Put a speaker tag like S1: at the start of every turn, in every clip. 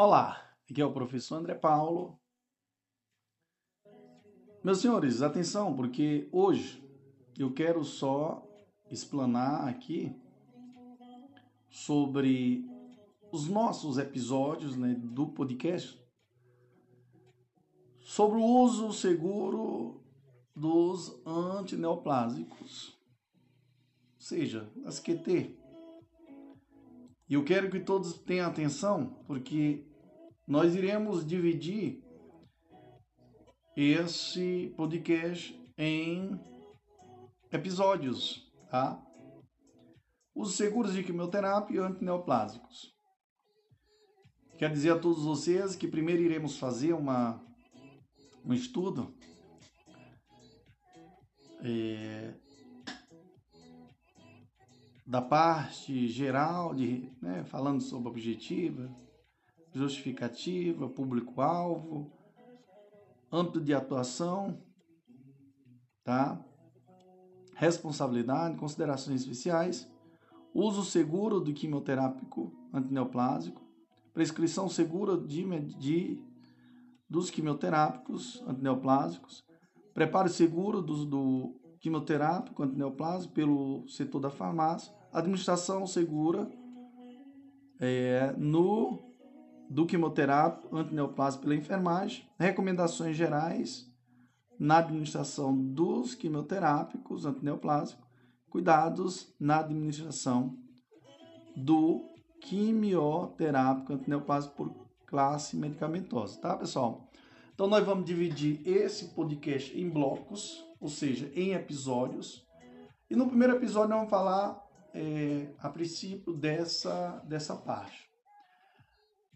S1: Olá, aqui é o professor André Paulo. Meus senhores, atenção, porque hoje eu quero só explanar aqui sobre os nossos episódios né, do podcast sobre o uso seguro dos antineoplásicos, ou seja, as QT. E eu quero que todos tenham atenção, porque nós iremos dividir esse podcast em episódios, tá? Os seguros de quimioterapia e antineoplásicos. Quero dizer a todos vocês que primeiro iremos fazer uma, um estudo é, da parte geral, de, né, falando sobre objetiva, justificativa, público-alvo, âmbito de atuação, tá? responsabilidade, considerações especiais, uso seguro do quimioterápico antineoplásico, prescrição segura de, de dos quimioterápicos antineoplásicos, preparo seguro do, do quimioterápico antineoplásico pelo setor da farmácia, administração segura é, no do quimioterápico antineoplásico pela enfermagem, recomendações gerais na administração dos quimioterápicos antineoplásicos, cuidados na administração do quimioterápico antineoplásico por classe medicamentosa, tá, pessoal? Então nós vamos dividir esse podcast em blocos, ou seja, em episódios. E no primeiro episódio nós vamos falar é, a princípio dessa, dessa parte.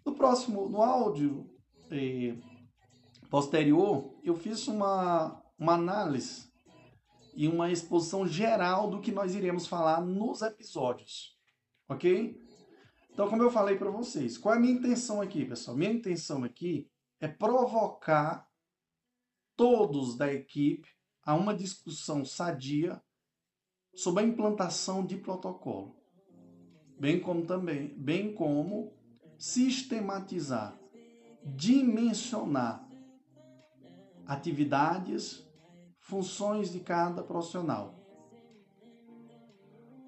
S1: No próximo, no áudio eh, posterior, eu fiz uma, uma análise e uma exposição geral do que nós iremos falar nos episódios, ok? Então, como eu falei para vocês, qual é a minha intenção aqui, pessoal? Minha intenção aqui é provocar todos da equipe a uma discussão sadia sobre a implantação de protocolo, bem como também, bem como sistematizar, dimensionar atividades, funções de cada profissional.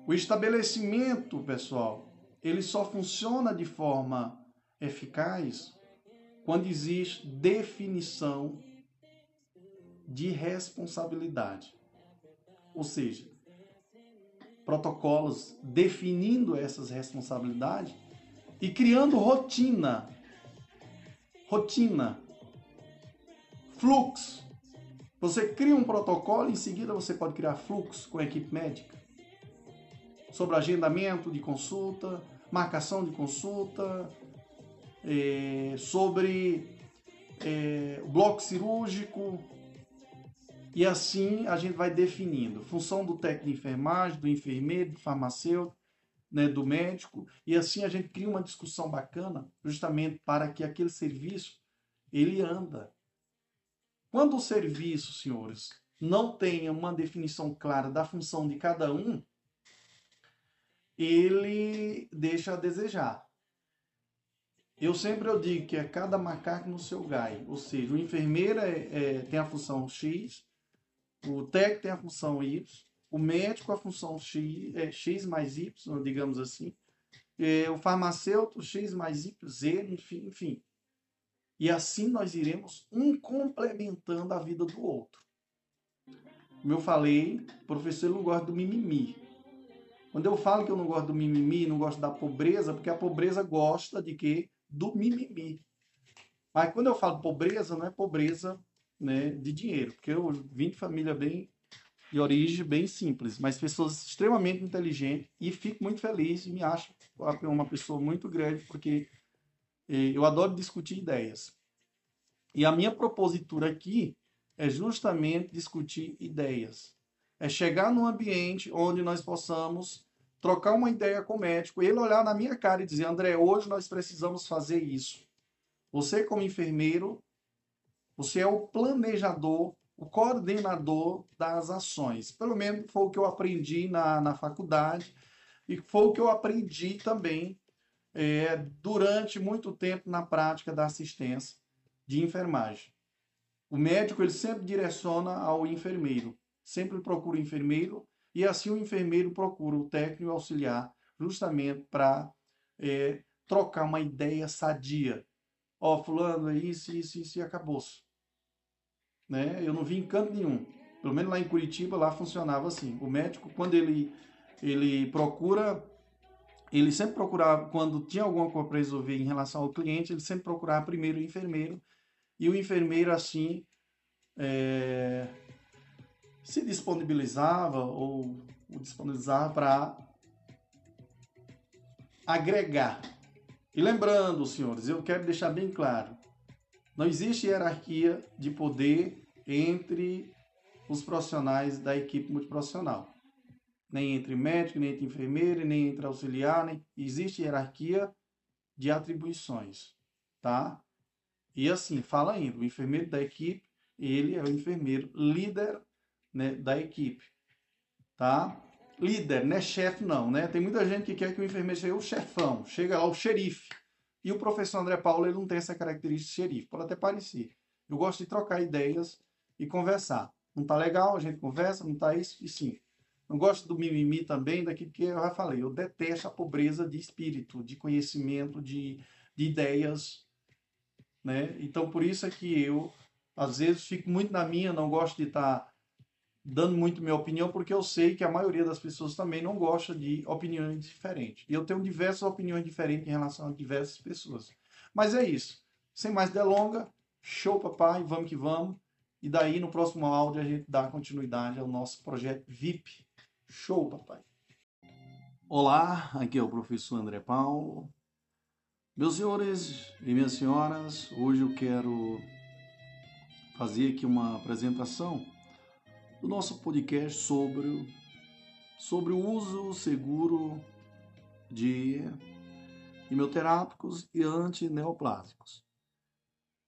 S1: O estabelecimento, pessoal, ele só funciona de forma eficaz quando existe definição de responsabilidade. Ou seja, protocolos definindo essas responsabilidades e criando rotina. Rotina. Fluxo. Você cria um protocolo, em seguida você pode criar fluxo com a equipe médica. Sobre agendamento de consulta, marcação de consulta, é, sobre é, bloco cirúrgico. E assim a gente vai definindo função do técnico de enfermagem, do enfermeiro, do farmacêutico, né, do médico, e assim a gente cria uma discussão bacana, justamente para que aquele serviço ele anda. Quando o serviço, senhores, não tenha uma definição clara da função de cada um, ele deixa a desejar. Eu sempre eu digo que é cada macaco no seu gai, ou seja, o enfermeiro é, é, tem a função X, o técnico tem a função Y, o médico a função X, é, X mais Y, digamos assim, é, o farmacêutico X mais Y, Z, enfim, enfim. E assim nós iremos um complementando a vida do outro. Como eu falei, o professor não gosta do mimimi. Quando eu falo que eu não gosto do mimimi, não gosto da pobreza, porque a pobreza gosta de quê? Do mimimi. Mas quando eu falo pobreza, não é pobreza né, de dinheiro, porque eu vim de família bem de origem bem simples, mas pessoas extremamente inteligentes e fico muito feliz e me acho uma pessoa muito grande porque eh, eu adoro discutir ideias. E a minha propositura aqui é justamente discutir ideias. É chegar num ambiente onde nós possamos trocar uma ideia com o médico, ele olhar na minha cara e dizer: André, hoje nós precisamos fazer isso. Você, como enfermeiro, você é o planejador o coordenador das ações. Pelo menos foi o que eu aprendi na, na faculdade e foi o que eu aprendi também é, durante muito tempo na prática da assistência de enfermagem. O médico ele sempre direciona ao enfermeiro, sempre procura o enfermeiro e assim o enfermeiro procura o técnico auxiliar justamente para é, trocar uma ideia sadia. Ó, oh, fulano, é isso, isso, isso e acabou-se. Né? Eu não vi em canto nenhum. Pelo menos lá em Curitiba, lá funcionava assim. O médico, quando ele, ele procura, ele sempre procurava, quando tinha alguma coisa para resolver em relação ao cliente, ele sempre procurava primeiro o enfermeiro. E o enfermeiro, assim, é, se disponibilizava ou disponibilizava para agregar. E lembrando, senhores, eu quero deixar bem claro: não existe hierarquia de poder entre os profissionais da equipe multiprofissional. Nem entre médico, nem entre enfermeiro, nem entre auxiliar, nem... existe hierarquia de atribuições, tá? E assim, fala ainda, o enfermeiro da equipe, ele é o enfermeiro líder né, da equipe, tá? Líder, não é chefe não, né? Tem muita gente que quer que o enfermeiro seja o chefão, chega lá o xerife. E o professor André Paulo, ele não tem essa característica de xerife, pode até parecer. Eu gosto de trocar ideias e conversar. Não tá legal, a gente conversa, não tá isso, e sim. Não gosto do mimimi também, daquilo que eu já falei. Eu detesto a pobreza de espírito, de conhecimento, de, de ideias, né? Então, por isso é que eu, às vezes, fico muito na minha, não gosto de estar tá dando muito minha opinião, porque eu sei que a maioria das pessoas também não gosta de opiniões diferentes. E eu tenho diversas opiniões diferentes em relação a diversas pessoas. Mas é isso. Sem mais delonga, show papai, vamos que vamos. E daí no próximo áudio a gente dá continuidade ao nosso projeto VIP. Show papai. Olá, aqui é o professor André Paulo. Meus senhores e minhas senhoras, hoje eu quero fazer aqui uma apresentação do nosso podcast sobre, sobre o uso seguro de quimioterápicos e antineoplásicos.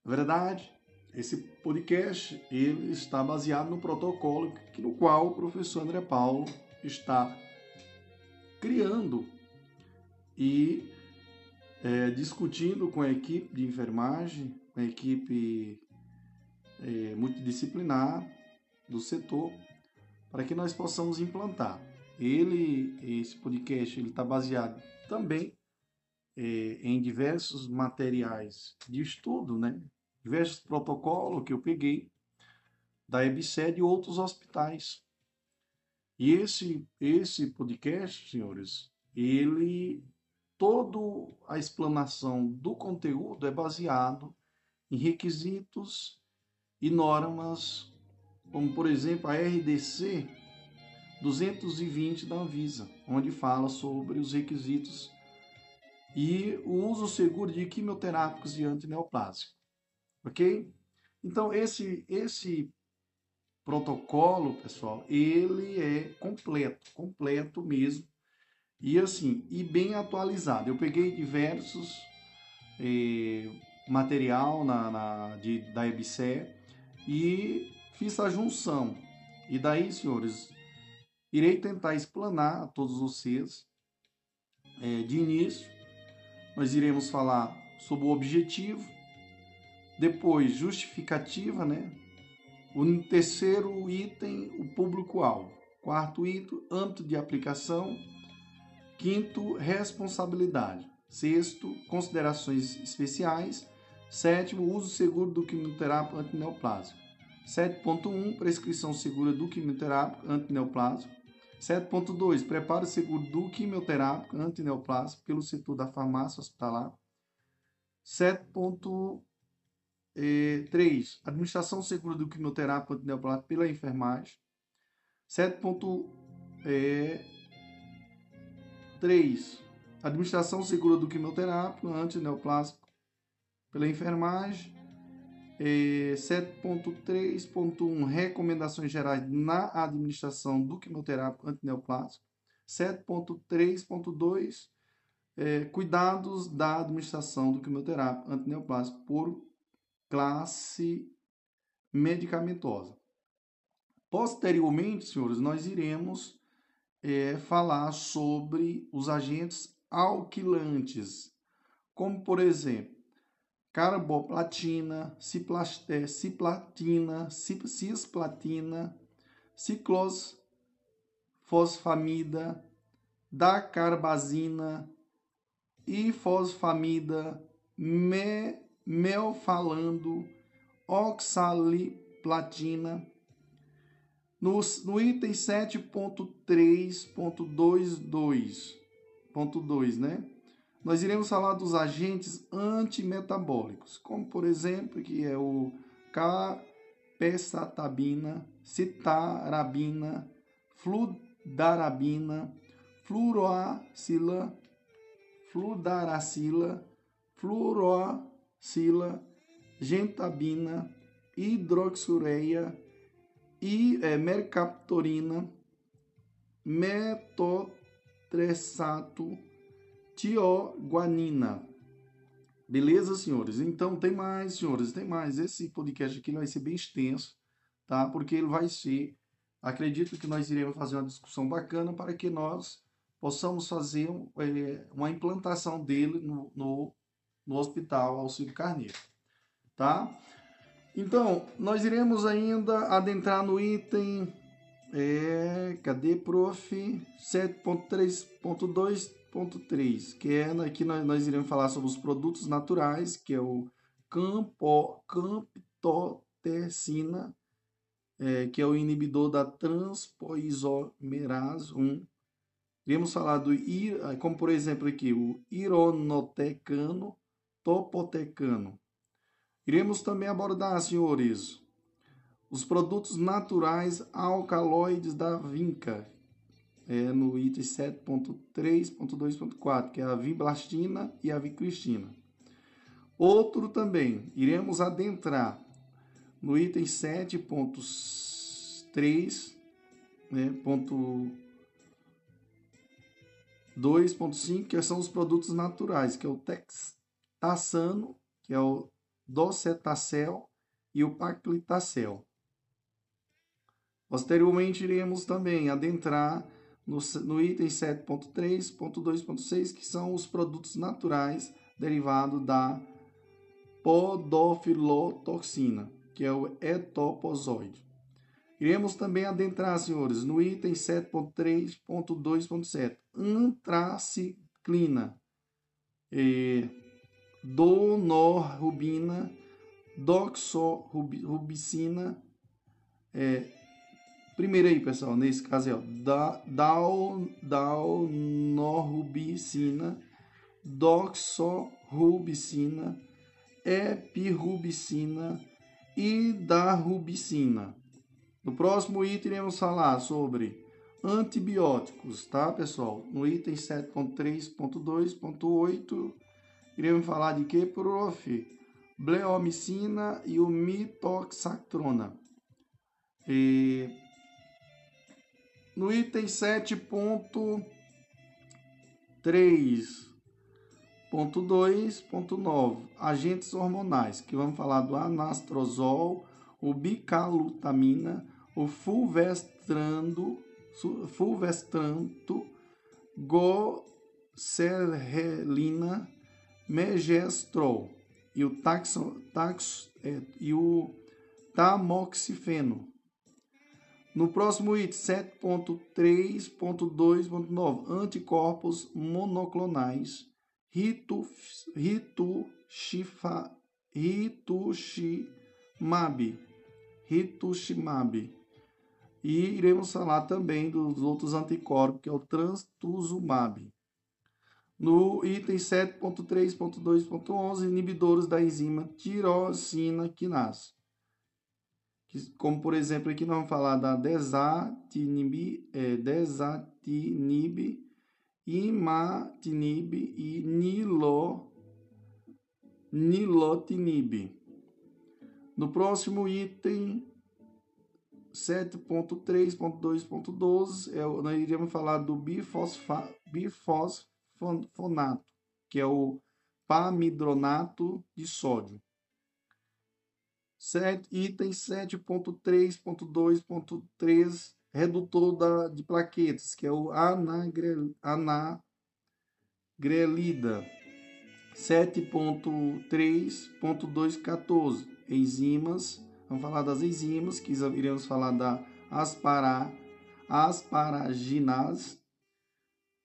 S1: Na verdade, esse podcast ele está baseado no protocolo que, no qual o professor André Paulo está criando e é, discutindo com a equipe de enfermagem, com a equipe é, multidisciplinar, do setor para que nós possamos implantar. Ele, esse podcast, ele está baseado também é, em diversos materiais de estudo, né? diversos protocolos que eu peguei da EBSED e outros hospitais. E esse, esse podcast, senhores, ele, toda a explanação do conteúdo é baseado em requisitos e normas como por exemplo a RDC 220 da Anvisa, onde fala sobre os requisitos e o uso seguro de quimioterápicos e antineoplásicos. Ok? Então, esse, esse protocolo, pessoal, ele é completo, completo mesmo. E assim, e bem atualizado. Eu peguei diversos eh, material na, na de, da EBSE e Fiz a junção. E daí, senhores, irei tentar explanar a todos vocês. É, de início, nós iremos falar sobre o objetivo, depois justificativa, né? O terceiro item, o público-alvo. Quarto item, âmbito de aplicação. Quinto, responsabilidade. Sexto, considerações especiais. Sétimo, uso seguro do quimioterápico antineoplásico. 7.1 Prescrição segura do quimioterápico antineoplásico. 7.2 Preparo seguro do quimioterápico antineoplásico pelo setor da farmácia hospitalar. 7.3 Administração segura do quimioterápico antineoplásico pela enfermagem. 7.3 Administração segura do quimioterápico antineoplásico pela enfermagem. 7.3.1 Recomendações gerais na administração do quimioterápico antineoplásico. 7.3.2 é, Cuidados da administração do quimioterápico antineoplásico por classe medicamentosa. Posteriormente, senhores, nós iremos é, falar sobre os agentes alquilantes. como por exemplo, carboplatina, ciplatina, cisplatina, ciclosfosfamida, dacarbazina, ifosfamida, me, melfalando, oxaliplatina. No, no item 7.3.22.2, né? Nós iremos falar dos agentes antimetabólicos, como por exemplo, que é o capecitabina, citarabina, fludarabina, fluoroacila, fludaracila, fluorocila, gentabina, hidroxureia, e é, mercaptorina, metotrexato, tioguanina. Beleza, senhores? Então tem mais, senhores, tem mais. Esse podcast aqui vai ser bem extenso, tá? Porque ele vai ser, acredito que nós iremos fazer uma discussão bacana para que nós possamos fazer é, uma implantação dele no, no, no Hospital Auxílio Carneiro, tá? Então, nós iremos ainda adentrar no item. É, cadê, prof? 7.3.2.3, que é aqui nós, nós iremos falar sobre os produtos naturais, que é o campo, camptotecina, é, que é o inibidor da transpoisomerase 1. Iremos falar do, como por exemplo aqui, o ironotecano, topotecano. Iremos também abordar, senhores, os produtos naturais alcaloides da vinca, é, no item 7.3.2.4, que é a viblastina e a vicristina. Outro também, iremos adentrar no item 7.3, né, ponto 2.5, que são os produtos naturais, que é o textassano, que é o docetacel e o paclitacel. Posteriormente, iremos também adentrar no, no item 7.3.2.6, que são os produtos naturais derivados da podofilotoxina, que é o etopozoide. Iremos também adentrar, senhores, no item 7.3.2.7, antraciclina. E donorubina, doxorubicina. É, primeiro aí, pessoal, nesse caso é ó, da, daunorubicina, doxorubicina, epirubicina e darubicina. No próximo item iremos falar sobre antibióticos, tá, pessoal? No item 7.3.2.8 Iremos falar de que, prof? Bleomicina e o mitoxatrona. E no item 7.3.2.9, agentes hormonais, que vamos falar do anastrozol, o bicalutamina, o fulvestrando, fulvestranto, goserelina, megestrol e o, taxo, tax, é, e o tamoxifeno. No próximo item 7.3.2.9, anticorpos monoclonais, rituxifa, rituximab, rituximab. E iremos falar também dos outros anticorpos, que é o trastuzumab. No item 7.3.2.11, inibidores da enzima tirosina quinase. Como, por exemplo, aqui nós vamos falar da desatinib, é, desatinib imatinib e nilo, nilotinib. No próximo item 7.3.2.12, é, nós iremos falar do bifosfa, bifosfato fonato, que é o pamidronato de sódio. Set, item 7.3.2.3, redutor da, de plaquetas, que é o anagrelida. 7.3.214, enzimas. Vamos falar das enzimas, que iremos falar da aspara, asparaginase.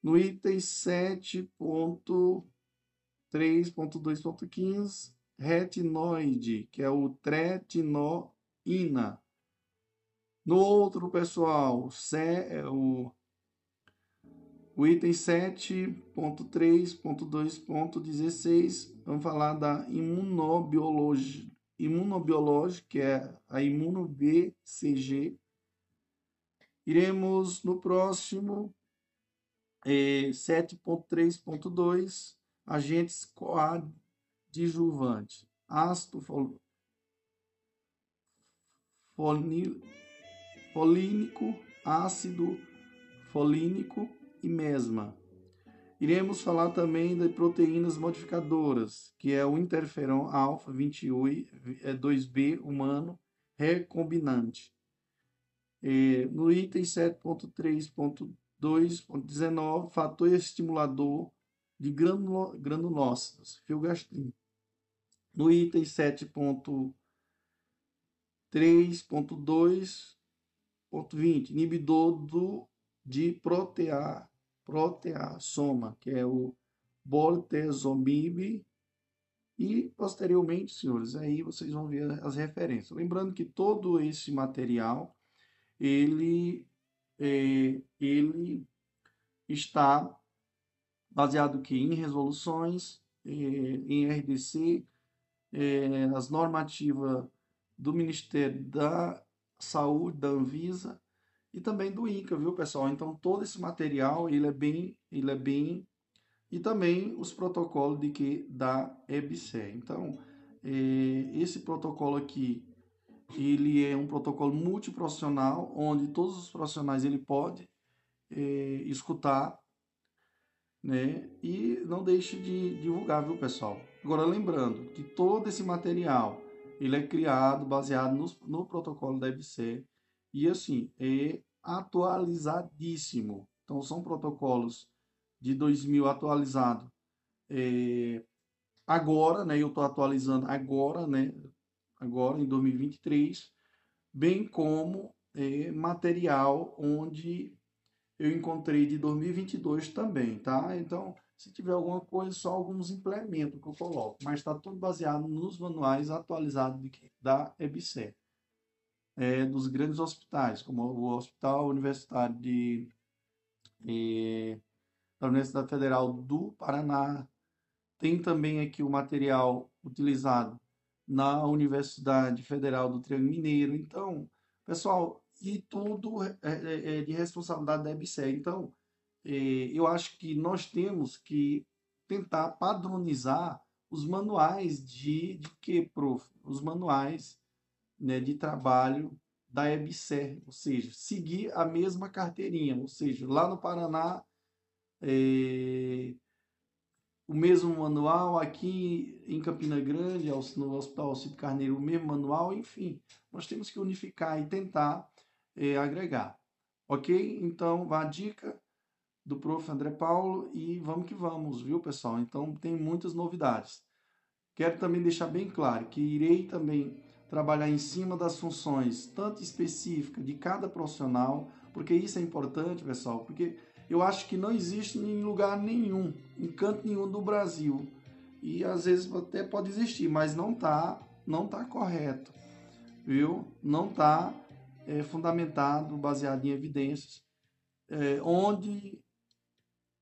S1: No item 7.3.2.15, retinoide, que é o tretinoína. No outro, pessoal, é o, o item 7.3.2.16, vamos falar da imunobiologia, imunobiológica, que é a imuno-BCG. Iremos no próximo é, 7.3.2, agentes coadjuvantes, ácido folínico, ácido folínico e mesma. Iremos falar também de proteínas modificadoras, que é o interferon alfa 28 2B humano recombinante. No item 7.3.2.19, fator estimulador de granulócitos, filgastrin. No item 7.3.2 Ponto 20, inibidor do, de protea, proteasoma, que é o bortezomib. E, posteriormente, senhores, aí vocês vão ver as referências. Lembrando que todo esse material, ele, é, ele está baseado que em resoluções, é, em RDC, é, as normativas do Ministério da saúde da Anvisa e também do INCA, viu, pessoal? Então todo esse material ele é bem, ele é bem e também os protocolos de que da EBSE. Então é, esse protocolo aqui ele é um protocolo multiprofissional onde todos os profissionais ele pode é, escutar, né? E não deixe de divulgar, viu, pessoal? Agora lembrando que todo esse material ele é criado baseado no, no protocolo da EBC e assim é atualizadíssimo. Então são protocolos de 2000 atualizado é, agora, né? Eu estou atualizando agora, né? Agora em 2023, bem como é, material onde eu encontrei de 2022 também, tá? Então se tiver alguma coisa, só alguns implementos que eu coloco. Mas está tudo baseado nos manuais atualizados da EBC. É, dos grandes hospitais, como o Hospital Universitário de, é, da Universidade Federal do Paraná. Tem também aqui o material utilizado na Universidade Federal do Triângulo Mineiro. Então, pessoal, e tudo é, é, é de responsabilidade da EBC. Então, eu acho que nós temos que tentar padronizar os manuais de, de que, prof? Os manuais né, de trabalho da EBSER, ou seja, seguir a mesma carteirinha, ou seja, lá no Paraná, é, o mesmo manual, aqui em Campina Grande, no Hospital Alcido Carneiro, o mesmo manual, enfim, nós temos que unificar e tentar é, agregar. Ok? Então, a dica do prof. André Paulo e vamos que vamos, viu, pessoal? Então tem muitas novidades. Quero também deixar bem claro que irei também trabalhar em cima das funções, tanto específicas de cada profissional, porque isso é importante, pessoal, porque eu acho que não existe em lugar nenhum, em canto nenhum do Brasil. E às vezes até pode existir, mas não tá, não tá correto, viu? Não tá é, fundamentado, baseado em evidências, é, onde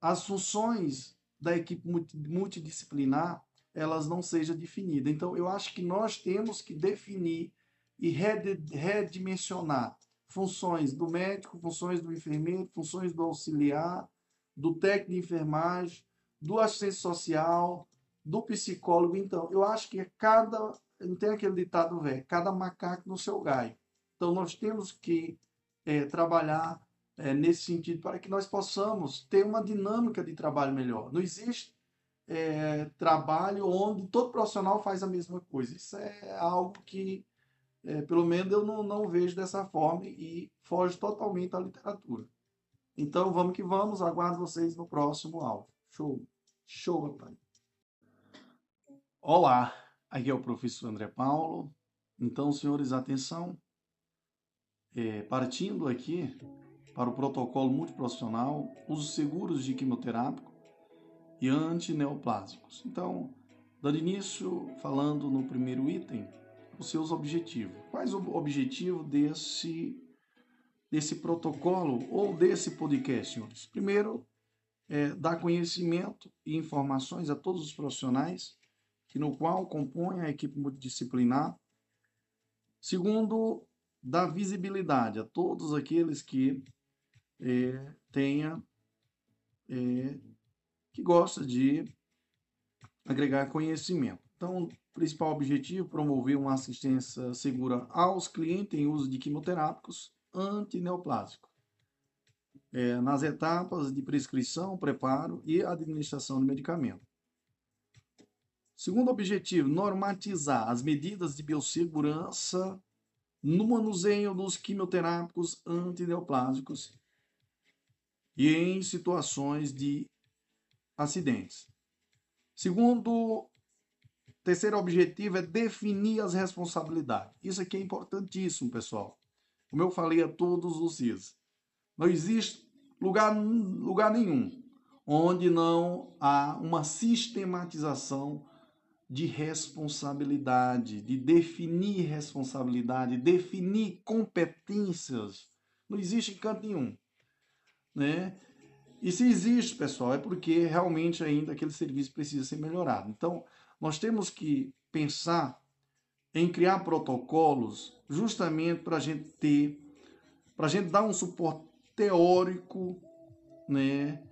S1: as funções da equipe multidisciplinar elas não sejam definidas. Então, eu acho que nós temos que definir e redimensionar funções do médico, funções do enfermeiro, funções do auxiliar, do técnico de enfermagem, do assistente social, do psicólogo. Então, eu acho que cada, não tem aquele ditado velho, cada macaco no seu galho. Então, nós temos que é, trabalhar é, nesse sentido, para que nós possamos ter uma dinâmica de trabalho melhor. Não existe é, trabalho onde todo profissional faz a mesma coisa. Isso é algo que, é, pelo menos, eu não, não vejo dessa forma e foge totalmente da literatura. Então, vamos que vamos. Aguardo vocês no próximo aula. Show. Show, rapaz. Olá, aqui é o professor André Paulo. Então, senhores, atenção. É, partindo aqui para o protocolo multiprofissional, uso seguros de quimioterápico e antineoplásicos. Então, dando início, falando no primeiro item, os seus objetivos. Quais o objetivo desse, desse protocolo ou desse podcast, senhores? Primeiro, é, dar conhecimento e informações a todos os profissionais que no qual compõe a equipe multidisciplinar. Segundo, dar visibilidade a todos aqueles que é, tenha é, que gosta de agregar conhecimento. Então, principal objetivo promover uma assistência segura aos clientes em uso de quimioterápicos antineoplásicos. É, nas etapas de prescrição, preparo e administração do medicamento. Segundo objetivo, normatizar as medidas de biossegurança no manuseio dos quimioterápicos antineoplásicos e em situações de acidentes. Segundo, terceiro objetivo é definir as responsabilidades. Isso aqui é importantíssimo, pessoal. Como eu falei a todos os dias, não existe lugar, lugar nenhum onde não há uma sistematização de responsabilidade, de definir responsabilidade, definir competências. Não existe em canto nenhum. Né? E se existe, pessoal, é porque realmente ainda aquele serviço precisa ser melhorado. Então, nós temos que pensar em criar protocolos justamente para a gente ter, para a gente dar um suporte teórico, né,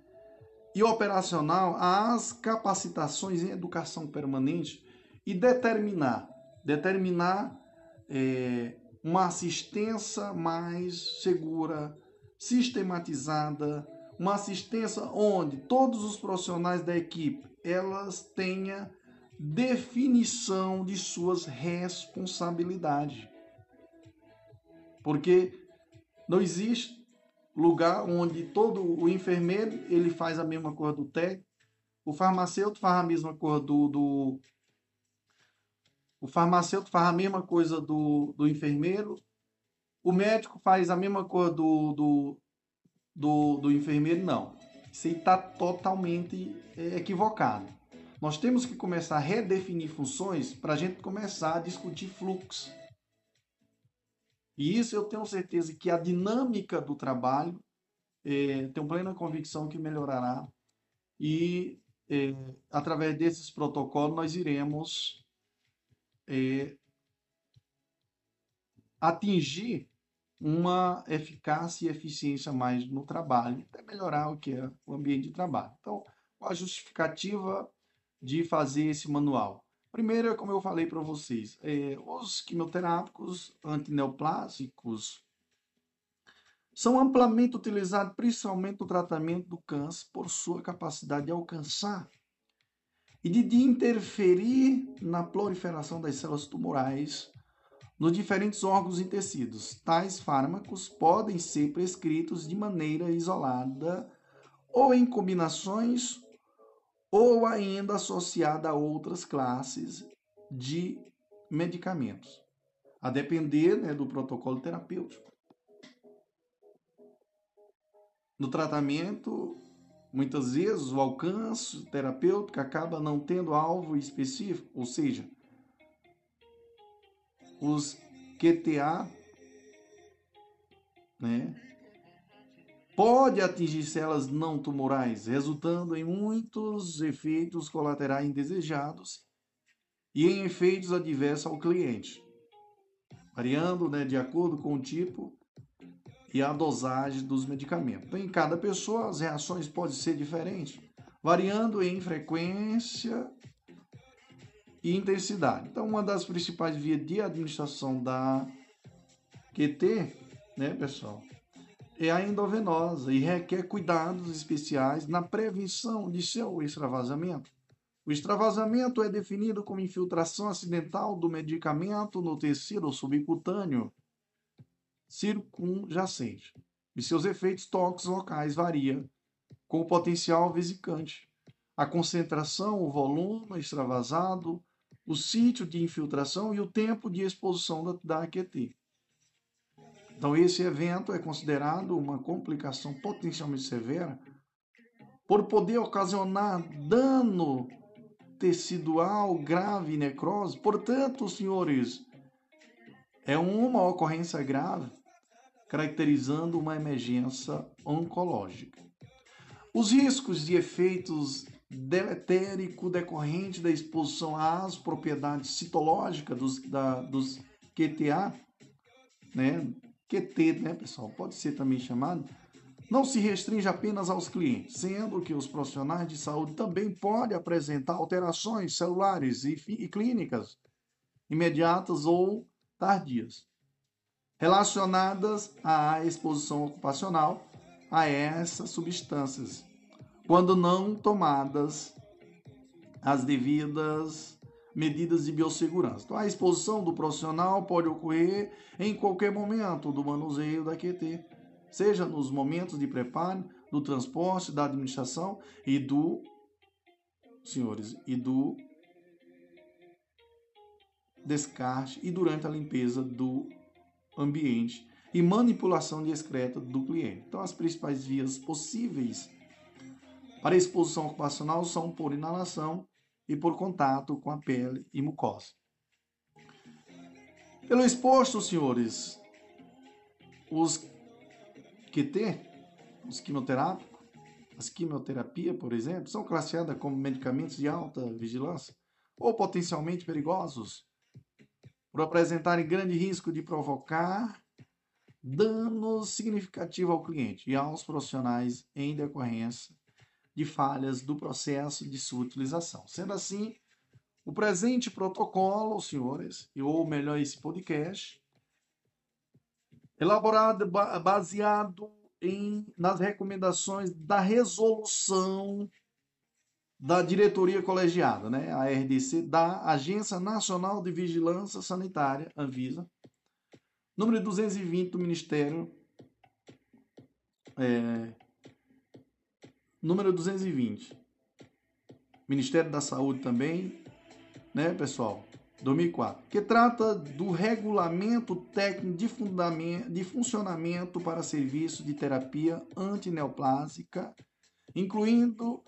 S1: e operacional às capacitações em educação permanente e determinar, determinar é, uma assistência mais segura, sistematizada, uma assistência onde todos os profissionais da equipe elas tenham definição de suas responsabilidades. Porque não existe lugar onde todo o enfermeiro ele faz a mesma coisa do técnico, o farmacêutico faz a mesma coisa do, do o farmacêutico faz a mesma coisa do, do enfermeiro, o médico faz a mesma coisa do, do, do, do enfermeiro, não. Isso aí está totalmente é, equivocado. Nós temos que começar a redefinir funções para a gente começar a discutir fluxo. E isso eu tenho certeza que a dinâmica do trabalho, é, tenho plena convicção que melhorará. E é, através desses protocolos nós iremos é, atingir uma eficácia e eficiência mais no trabalho, até melhorar o que é o ambiente de trabalho. Então, qual a justificativa de fazer esse manual? Primeiro, como eu falei para vocês, é, os quimioterápicos antineoplásicos são amplamente utilizados principalmente no tratamento do câncer por sua capacidade de alcançar e de, de interferir na proliferação das células tumorais nos diferentes órgãos e tecidos. Tais fármacos podem ser prescritos de maneira isolada ou em combinações ou ainda associada a outras classes de medicamentos, a depender né, do protocolo terapêutico. No tratamento, muitas vezes o alcance terapêutico acaba não tendo alvo específico, ou seja, os QTA, né, pode atingir células não tumorais, resultando em muitos efeitos colaterais indesejados e em efeitos adversos ao cliente, variando né, de acordo com o tipo e a dosagem dos medicamentos. Então, em cada pessoa, as reações podem ser diferentes, variando em frequência e intensidade. Então, uma das principais vias de administração da QT, né, pessoal, é a endovenosa e requer cuidados especiais na prevenção de seu extravasamento. O extravasamento é definido como infiltração acidental do medicamento no tecido subcutâneo circunjacente. E seus efeitos tóxicos locais variam com o potencial vesicante. A concentração, o volume extravasado o sítio de infiltração e o tempo de exposição da, da AQT. Então, esse evento é considerado uma complicação potencialmente severa por poder ocasionar dano tecidual grave necrose. Portanto, senhores, é uma ocorrência grave caracterizando uma emergência oncológica. Os riscos de efeitos deletérico decorrente da exposição às propriedades citológicas dos, da, dos QTA, né? QT, né, pessoal? Pode ser também chamado. Não se restringe apenas aos clientes, sendo que os profissionais de saúde também podem apresentar alterações celulares e, e clínicas imediatas ou tardias relacionadas à exposição ocupacional a essas substâncias, quando não tomadas as devidas medidas de biossegurança. Então, a exposição do profissional pode ocorrer em qualquer momento do manuseio da QT, seja nos momentos de preparo, do transporte, da administração e do, senhores, e do descarte e durante a limpeza do ambiente e manipulação discreta do cliente. Então, as principais vias possíveis para exposição ocupacional são por inalação e por contato com a pele e mucosa. Pelo exposto, senhores, os QT, os quimioterápicos, as quimioterapia, por exemplo, são classificadas como medicamentos de alta vigilância ou potencialmente perigosos por apresentarem grande risco de provocar dano significativo ao cliente e aos profissionais em decorrência de falhas do processo de sua utilização. Sendo assim, o presente protocolo, senhores, ou melhor, esse podcast, elaborado baseado em, nas recomendações da resolução da diretoria colegiada, né, a RDC, da Agência Nacional de Vigilância Sanitária, Anvisa, número 220 do Ministério, é, número 220, Ministério da Saúde também, né, pessoal, 2004, que trata do regulamento técnico de, de funcionamento para serviço de terapia antineoplásica, incluindo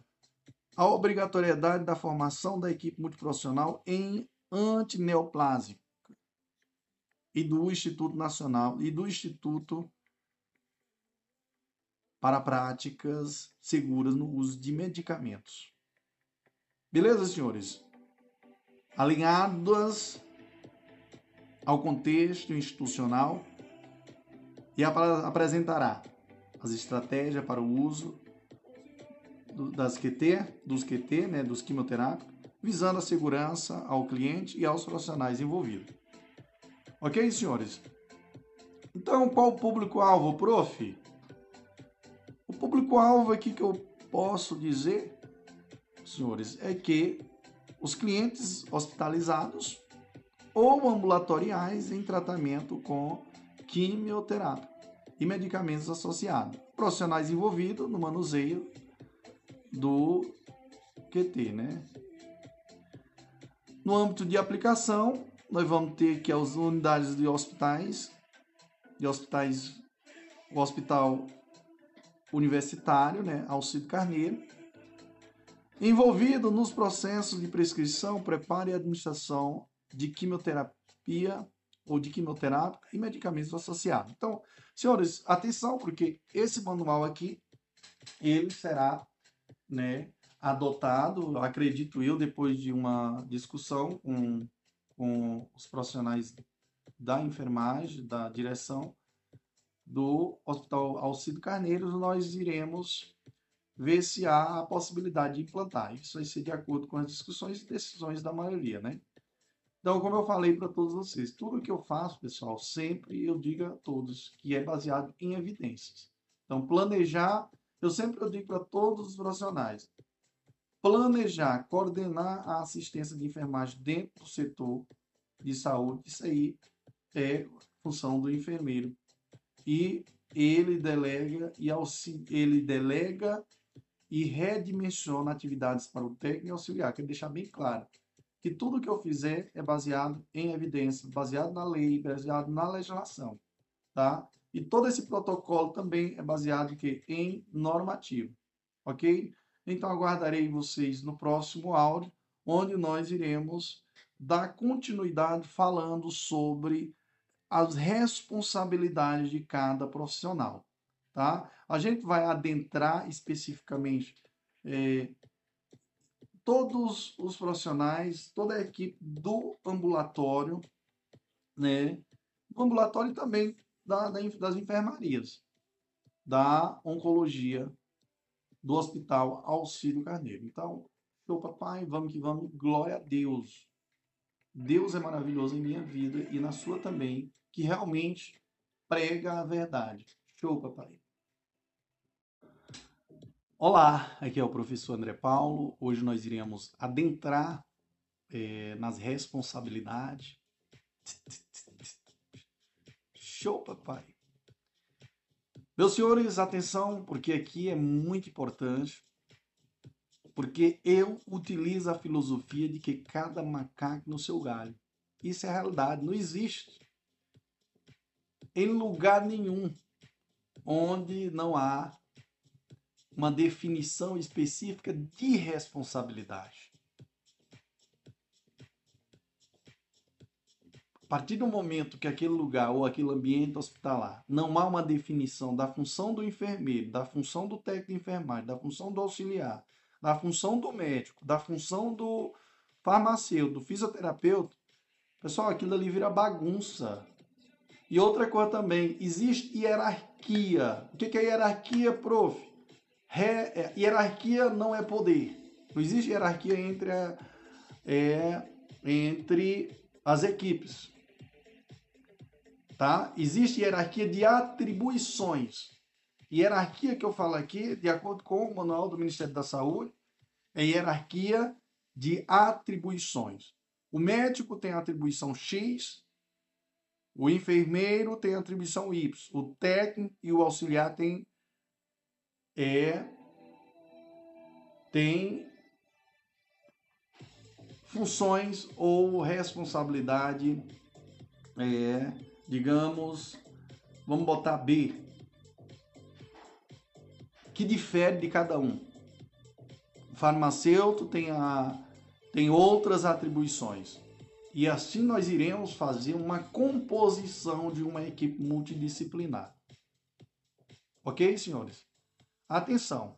S1: a obrigatoriedade da formação da equipe multiprofissional em antineoplásica e do Instituto Nacional e do Instituto para práticas seguras no uso de medicamentos. Beleza, senhores? Alinhadas ao contexto institucional e apresentará as estratégias para o uso das QT, dos QT, né, dos quimioterápicos, visando a segurança ao cliente e aos profissionais envolvidos. Ok, senhores? Então, qual o público-alvo, prof? Público-alvo aqui que eu posso dizer, senhores, é que os clientes hospitalizados ou ambulatoriais em tratamento com quimioterapia e medicamentos associados, profissionais envolvidos no manuseio do QT, né? No âmbito de aplicação, nós vamos ter que as unidades de hospitais, de hospitais, o hospital universitário, né, Alcido Carneiro, envolvido nos processos de prescrição, preparo e administração de quimioterapia ou de quimioterápica e medicamentos associados. Então, senhores, atenção, porque esse manual aqui, ele será né, adotado, acredito eu, depois de uma discussão com, com os profissionais da enfermagem, da direção do Hospital Alcido Carneiro, nós iremos ver se há a possibilidade de implantar. Isso vai ser de acordo com as discussões e decisões da maioria, né? Então, como eu falei para todos vocês, tudo que eu faço, pessoal, sempre eu digo a todos que é baseado em evidências. Então, planejar eu sempre eu digo para todos os profissionais, planejar, coordenar a assistência de enfermagem dentro do setor de saúde, isso aí é função do enfermeiro. E ele delega e ele delega e redimensiona atividades para o técnico auxiliar. Quero deixar bem claro. que tudo que eu fizer é baseado em evidência, baseado na lei, baseado na legislação, tá? E todo esse protocolo também é baseado em, em normativo, ok? Então aguardarei vocês no próximo áudio, onde nós iremos dar continuidade falando sobre as responsabilidades de cada profissional, tá? A gente vai adentrar especificamente é, todos os profissionais, toda a equipe do ambulatório, né? Do ambulatório e também da, das enfermarias, da oncologia, do Hospital Auxílio Carneiro. Então, show papai, vamos que vamos, glória a Deus. Deus é maravilhoso em minha vida e na sua também, que realmente prega a verdade. Show, papai. Olá, aqui é o professor André Paulo. Hoje nós iremos adentrar é, nas responsabilidades. Show, papai. Meus senhores, atenção, porque aqui é muito importante, porque eu utilizo a filosofia de que cada macaco no seu galho. Isso é a realidade, não existe em lugar nenhum onde não há uma definição específica de responsabilidade. A partir do momento que aquele lugar ou aquele ambiente hospitalar não há uma definição da função do enfermeiro, da função do técnico de enfermagem, da função do auxiliar, da função do médico, da função do farmacêutico, do fisioterapeuta, pessoal, aquilo ali vira bagunça. E outra coisa também, existe hierarquia. O que é hierarquia, prof? Re, é, hierarquia não é poder. Não existe hierarquia entre, a, é, entre as equipes. Tá? Existe hierarquia de atribuições. Hierarquia que eu falo aqui, de acordo com o manual do Ministério da Saúde, é hierarquia de atribuições. O médico tem a atribuição X, o enfermeiro tem atribuição Y, o técnico e o auxiliar têm é tem funções ou responsabilidade, é, digamos, vamos botar B, que difere de cada um. O farmacêutico tem, a, tem outras atribuições. E assim nós iremos fazer uma composição de uma equipe multidisciplinar. Ok, senhores? Atenção.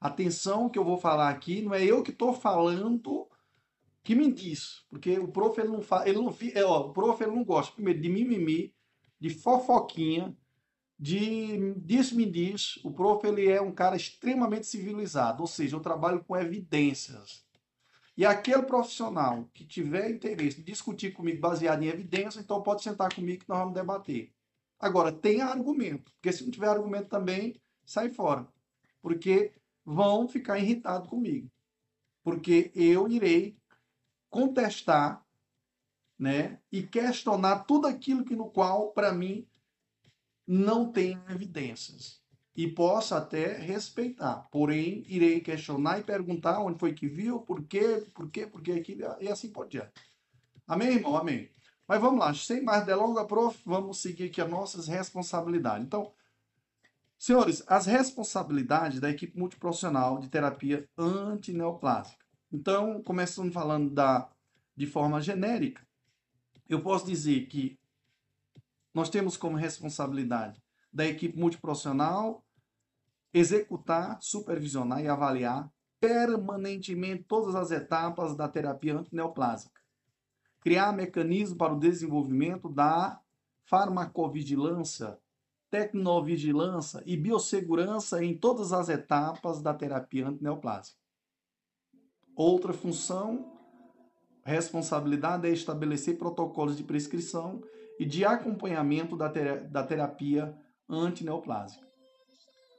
S1: Atenção que eu vou falar aqui, não é eu que estou falando que me diz, porque o prof ele não fala, ele não, é, ó, o prof ele não gosta primeiro de mimimi, de fofoquinha, de diz me diz. O prof ele é um cara extremamente civilizado, ou seja, eu trabalho com evidências. E aquele profissional que tiver interesse em discutir comigo baseado em evidência, então pode sentar comigo que nós vamos debater. Agora, tem argumento, porque se não tiver argumento também, sai fora porque vão ficar irritados comigo. Porque eu irei contestar né, e questionar tudo aquilo que no qual, para mim, não tem evidências. E posso até respeitar, porém, irei questionar e perguntar onde foi que viu, por quê, por quê, por quê, aquilo, e assim por diante. Amém, irmão? Amém. Mas vamos lá, sem mais delongas, prof, vamos seguir aqui as nossas responsabilidades. Então, Senhores, as responsabilidades da equipe multiprofissional de terapia antineoplásica. Então, começando falando da, de forma genérica, eu posso dizer que nós temos como responsabilidade da equipe multiprofissional executar, supervisionar e avaliar permanentemente todas as etapas da terapia antineoplásica. Criar mecanismos para o desenvolvimento da farmacovigilância tecnovigilância e biossegurança em todas as etapas da terapia antineoplásica. Outra função, responsabilidade é estabelecer protocolos de prescrição e de acompanhamento da, terapia antineoplásica.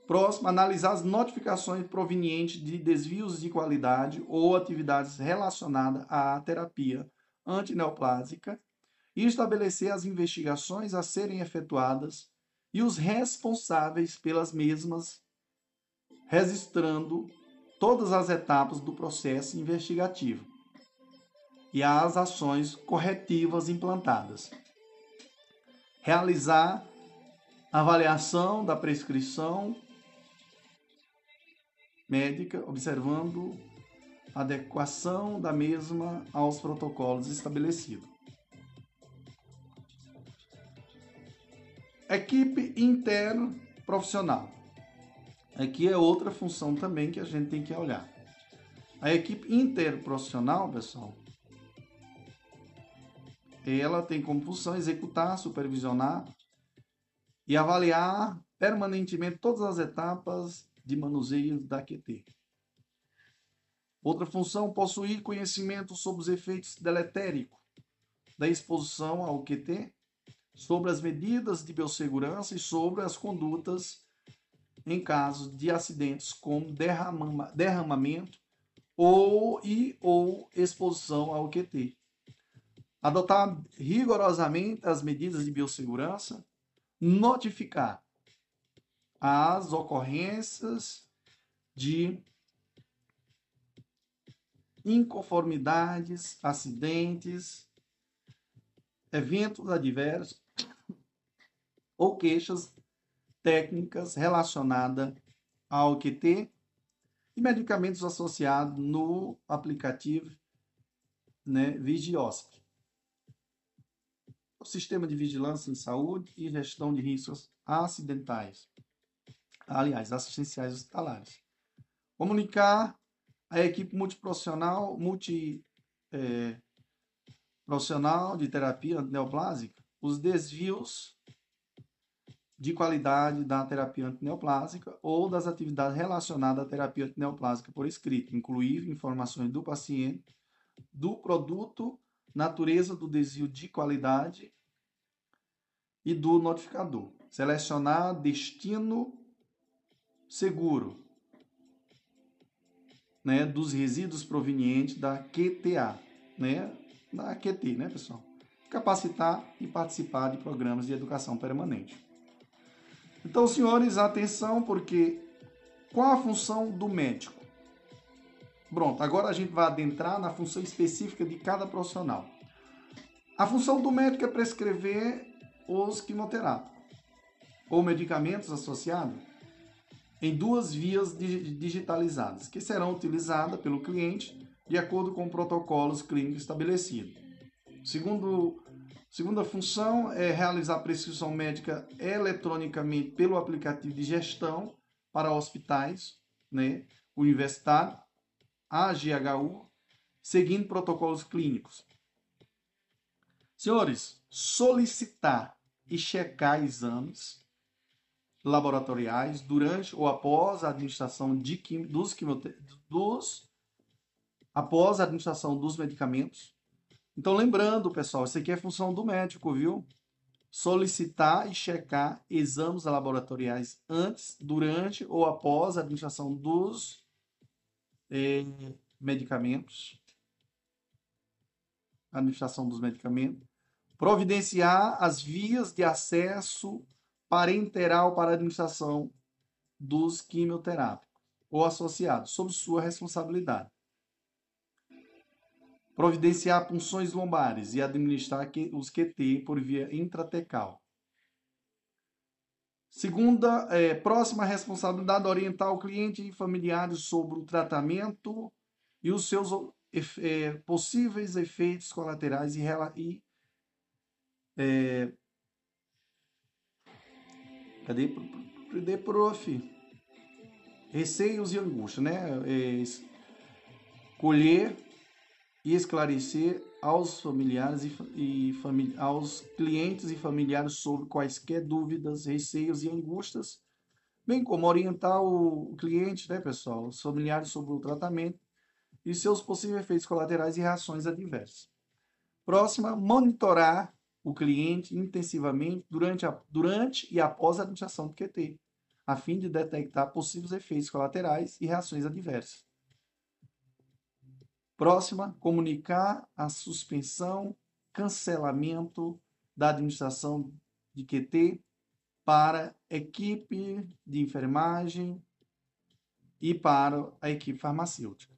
S1: Próximo, analisar as notificações provenientes de desvios de qualidade ou atividades relacionadas à terapia antineoplásica e estabelecer as investigações a serem efetuadas e os responsáveis pelas mesmas, registrando todas as etapas do processo investigativo. e as ações corretivas implantadas. Realizar avaliação da prescrição médica, observando a adequação da mesma aos protocolos estabelecidos. Equipe interprofissional. Aqui é outra função também que a gente tem que olhar. A equipe interprofissional, pessoal, ela tem como função executar, supervisionar e avaliar permanentemente todas as etapas de manuseio da QT. Outra função, possuir conhecimento sobre os efeitos deletéricos da exposição ao QT, sobre as medidas de biossegurança e sobre as condutas em caso de acidentes como derrama, derramamento ou e ou exposição ao QT. Adotar rigorosamente as medidas de biossegurança, notificar as ocorrências de inconformidades, acidentes, eventos adversos ou queixas técnicas relacionadas ao QT e medicamentos associados no aplicativo né, Vigiosp. O sistema de vigilância em saúde e gestão de riscos acidentais. Aliás, assistenciais hospitalares. Comunicar a equipe multiprofissional, multi, é, de terapia neoplásica, os desvios de qualidade da terapia antineoplásica ou das atividades relacionadas à terapia antineoplásica por escrito, incluir informações do paciente, do produto, natureza do desvio de qualidade e do notificador. Selecionar destino seguro, né, dos resíduos provenientes da QTA, né, da QT, né, pessoal? Capacitar e participar de programas de educação permanente. Então, senhores, atenção, porque qual a função do médico? Pronto, agora a gente vai adentrar na função específica de cada profissional. A função do médico é prescrever os quimioterápicos ou medicamentos associados em duas vias digitalizadas, que serão utilizadas pelo cliente de acordo com protocolos clínicos estabelecidos. Segundo, segunda função é realizar prescrição médica eletronicamente pelo aplicativo de gestão para hospitais né, universitários, AGHU, seguindo protocolos clínicos. Senhores, solicitar e checar exames laboratoriais durante ou após a administração de quim, dos, dos após a administração dos medicamentos. Então, lembrando, pessoal, isso aqui é função do médico, viu? Solicitar e checar exames laboratoriais antes, durante ou após a administração dos eh, medicamentos. Administração dos medicamentos. Providenciar as vias de acesso parenteral para a administração dos quimioterápicos ou associados, sob sua responsabilidade. Providenciar punções lombares e administrar os QT por via intratecal. Segunda, é, próxima responsabilidade, orientar o cliente e familiares sobre o tratamento e os seus é, possíveis efeitos colaterais e, e é, Cadê? Cadê, prof? Receios e angústia, né? É, colher e esclarecer aos familiares e, e aos clientes e familiares sobre quaisquer dúvidas, receios e angústias, bem como orientar o cliente, né, pessoal, os familiares sobre o tratamento e seus possíveis efeitos colaterais e reações adversas. Próxima, monitorar o cliente intensivamente durante, a, durante e após a administração do QT, a fim de detectar possíveis efeitos colaterais e reações adversas. Próxima, comunicar a suspensão, cancelamento da administração de QT para equipe de enfermagem e para a equipe farmacêutica.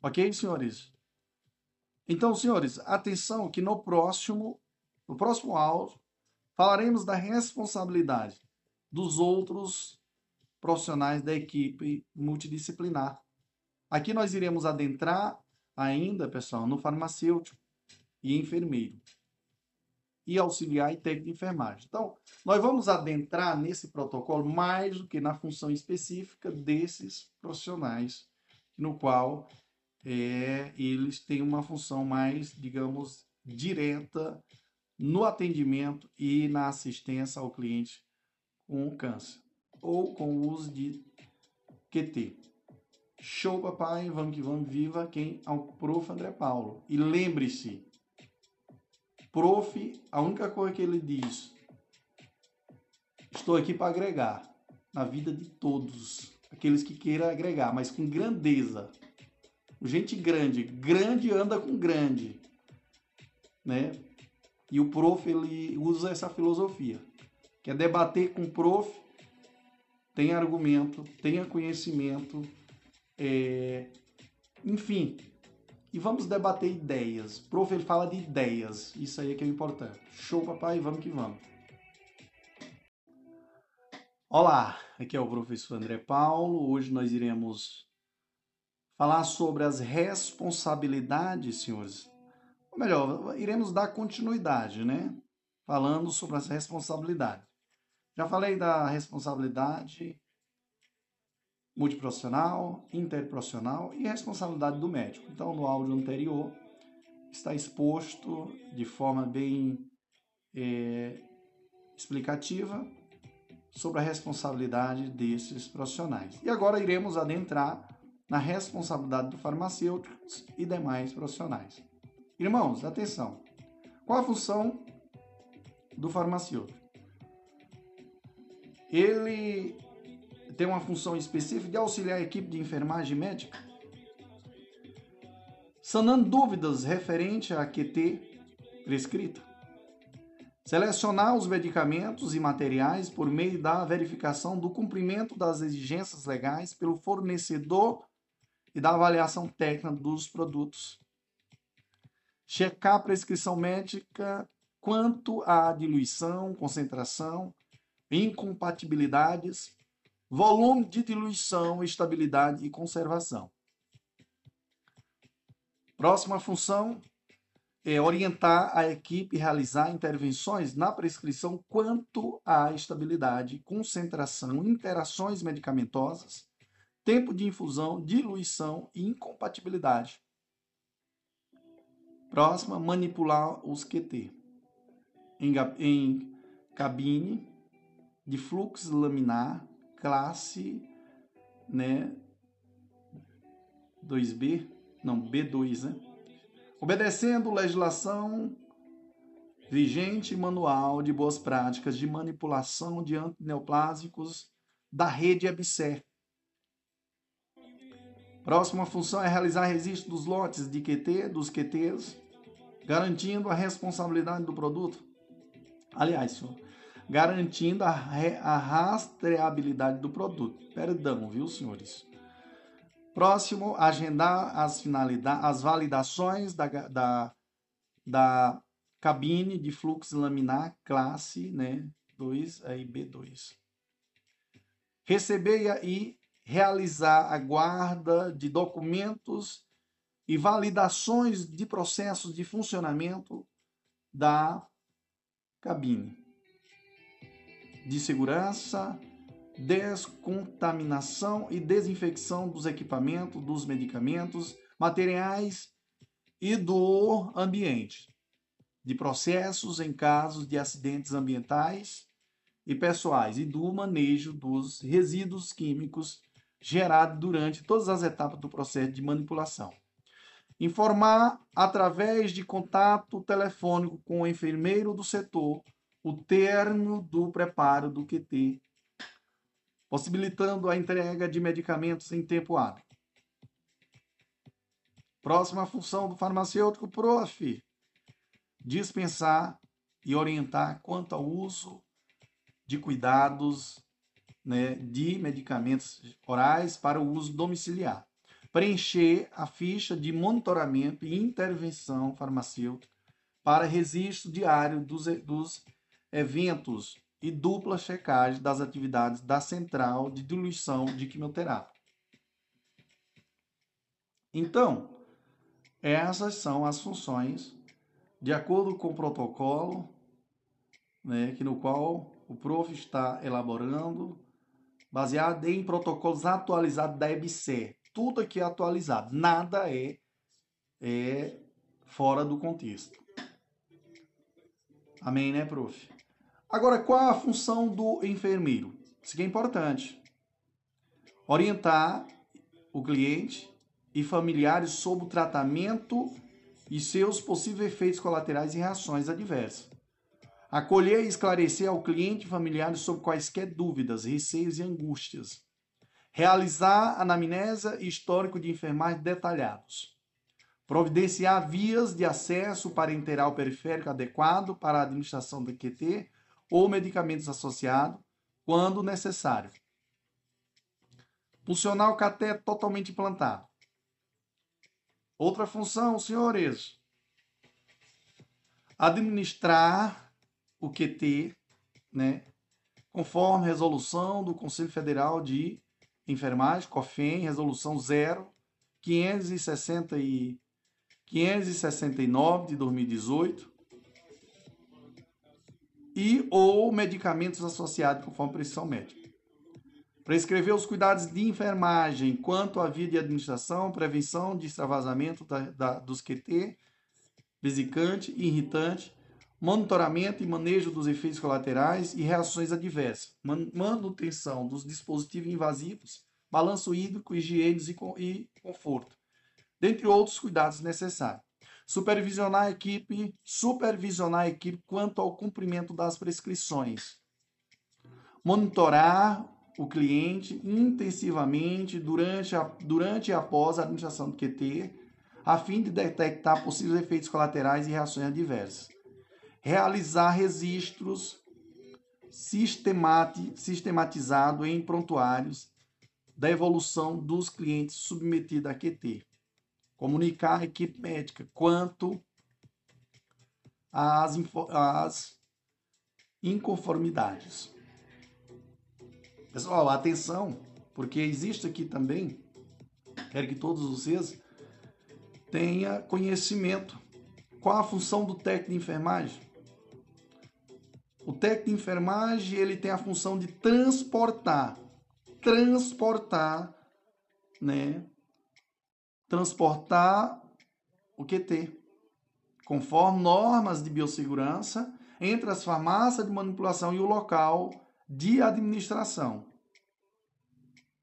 S1: Ok, senhores? Então, senhores, atenção que no próximo, no próximo áudio, falaremos da responsabilidade dos outros profissionais da equipe multidisciplinar. Aqui nós iremos adentrar ainda, pessoal, no farmacêutico e enfermeiro e auxiliar e técnico de enfermagem. Então, nós vamos adentrar nesse protocolo mais do que na função específica desses profissionais, no qual é, eles têm uma função mais, digamos, direta no atendimento e na assistência ao cliente com câncer ou com o uso de QT. Show, papai, vamos que vamos, viva quem? Ao prof. André Paulo. E lembre-se, prof, a única coisa que ele diz, estou aqui para agregar na vida de todos, aqueles que queiram agregar, mas com grandeza. Gente grande, grande anda com grande, né? E o prof ele usa essa filosofia, que é debater com o prof, tem argumento, tenha conhecimento, é... enfim, e vamos debater ideias. O prof ele fala de ideias, isso aí é que é importante. Show, papai, vamos que vamos. Olá, aqui é o professor André Paulo. Hoje nós iremos falar sobre as responsabilidades, senhores. Ou melhor, iremos dar continuidade, né? Falando sobre as responsabilidades. Já falei da responsabilidade multiprofissional, interprofissional e responsabilidade do médico. Então, no áudio anterior, está exposto de forma bem é, explicativa sobre a responsabilidade desses profissionais. E agora iremos adentrar na responsabilidade do farmacêutico e demais profissionais. Irmãos, atenção. Qual a função do farmacêutico? Ele tem uma função específica de auxiliar a equipe de enfermagem médica, sanando dúvidas referente à QT prescrita. Selecionar os medicamentos e materiais por meio da verificação do cumprimento das exigências legais pelo fornecedor e da avaliação técnica dos produtos. Checar a prescrição médica quanto à diluição, concentração, incompatibilidades volume de diluição, estabilidade e conservação. Próxima função é orientar a equipe a realizar intervenções na prescrição quanto à estabilidade, concentração, interações medicamentosas, tempo de infusão, diluição e incompatibilidade. Próxima, manipular os QT. Em, em cabine de fluxo laminar, classe, né, 2B, não, B2, né? Obedecendo legislação vigente manual de boas práticas de manipulação de antineoplásicos da rede EBSER. Próxima função é realizar registro dos lotes de QT, dos QTs, garantindo a responsabilidade do produto. Aliás, senhor, garantindo a, a rastreabilidade do produto. Perdão, viu, senhores? Próximo, agendar as finalidades, as validações da, da, da cabine de fluxo laminar classe né, 2, aí B2. Receber e realizar a guarda de documentos e validações de processos de funcionamento da cabine de segurança, descontaminação e desinfecção dos equipamentos, dos medicamentos, materiais e do ambiente, de processos em casos de acidentes ambientais e pessoais e do manejo dos resíduos químicos gerados durante todas as etapas do processo de manipulação. Informar através de contato telefônico com o enfermeiro do setor o termo do preparo do QT, possibilitando a entrega de medicamentos em tempo hábil. Próxima função do farmacêutico, prof. Dispensar e orientar quanto ao uso de cuidados né, de medicamentos orais para o uso domiciliar. preencher a ficha de monitoramento e intervenção farmacêutica para registro diário dos, dos eventos e dupla checagem das atividades da central de diluição de quimioterapia. Então, essas são as funções de acordo com o protocolo, né, que no qual o prof está elaborando, baseado em protocolos atualizados da EBC. Tudo aqui é atualizado, nada é, é fora do contexto. Amém, né, prof? Agora, qual a função do enfermeiro? Isso aqui é importante. Orientar o cliente e familiares sobre o tratamento e seus possíveis efeitos colaterais e reações adversas. Acolher e esclarecer ao cliente e familiares sobre quaisquer dúvidas, receios e angústias. Realizar anamnese e histórico de enfermagem detalhados. Providenciar vias de acesso parenteral periférico adequado para a administração do QT ou medicamentos associados, quando necessário. Funcionar o cateto totalmente implantado. Outra função, senhores. Administrar o QT, né, conforme resolução do Conselho Federal de Enfermagem, COFEN, resolução 0 560 e 569 de 2018, e ou medicamentos associados conforme prescrição médica. Prescrever os cuidados de enfermagem quanto à via de administração, prevenção de extravasamento da, da, dos QT, vesicante irritante, monitoramento e manejo dos efeitos colaterais e reações adversas, manutenção dos dispositivos invasivos, balanço hídrico, higiene e conforto, dentre outros cuidados necessários supervisionar a equipe, supervisionar a equipe quanto ao cumprimento das prescrições. Monitorar o cliente intensivamente durante, a, durante e após a administração do QT, a fim de detectar possíveis efeitos colaterais e reações adversas. Realizar registros sistemati, sistematizado em prontuários da evolução dos clientes submetidos a QT comunicar à equipe médica quanto às, às inconformidades. Pessoal, atenção, porque existe aqui também, quero que todos vocês tenham conhecimento. Qual a função do técnico de enfermagem? O técnico de enfermagem ele tem a função de transportar, transportar, né, transportar o QT, conforme normas de biossegurança, entre as farmácias de manipulação e o local de administração.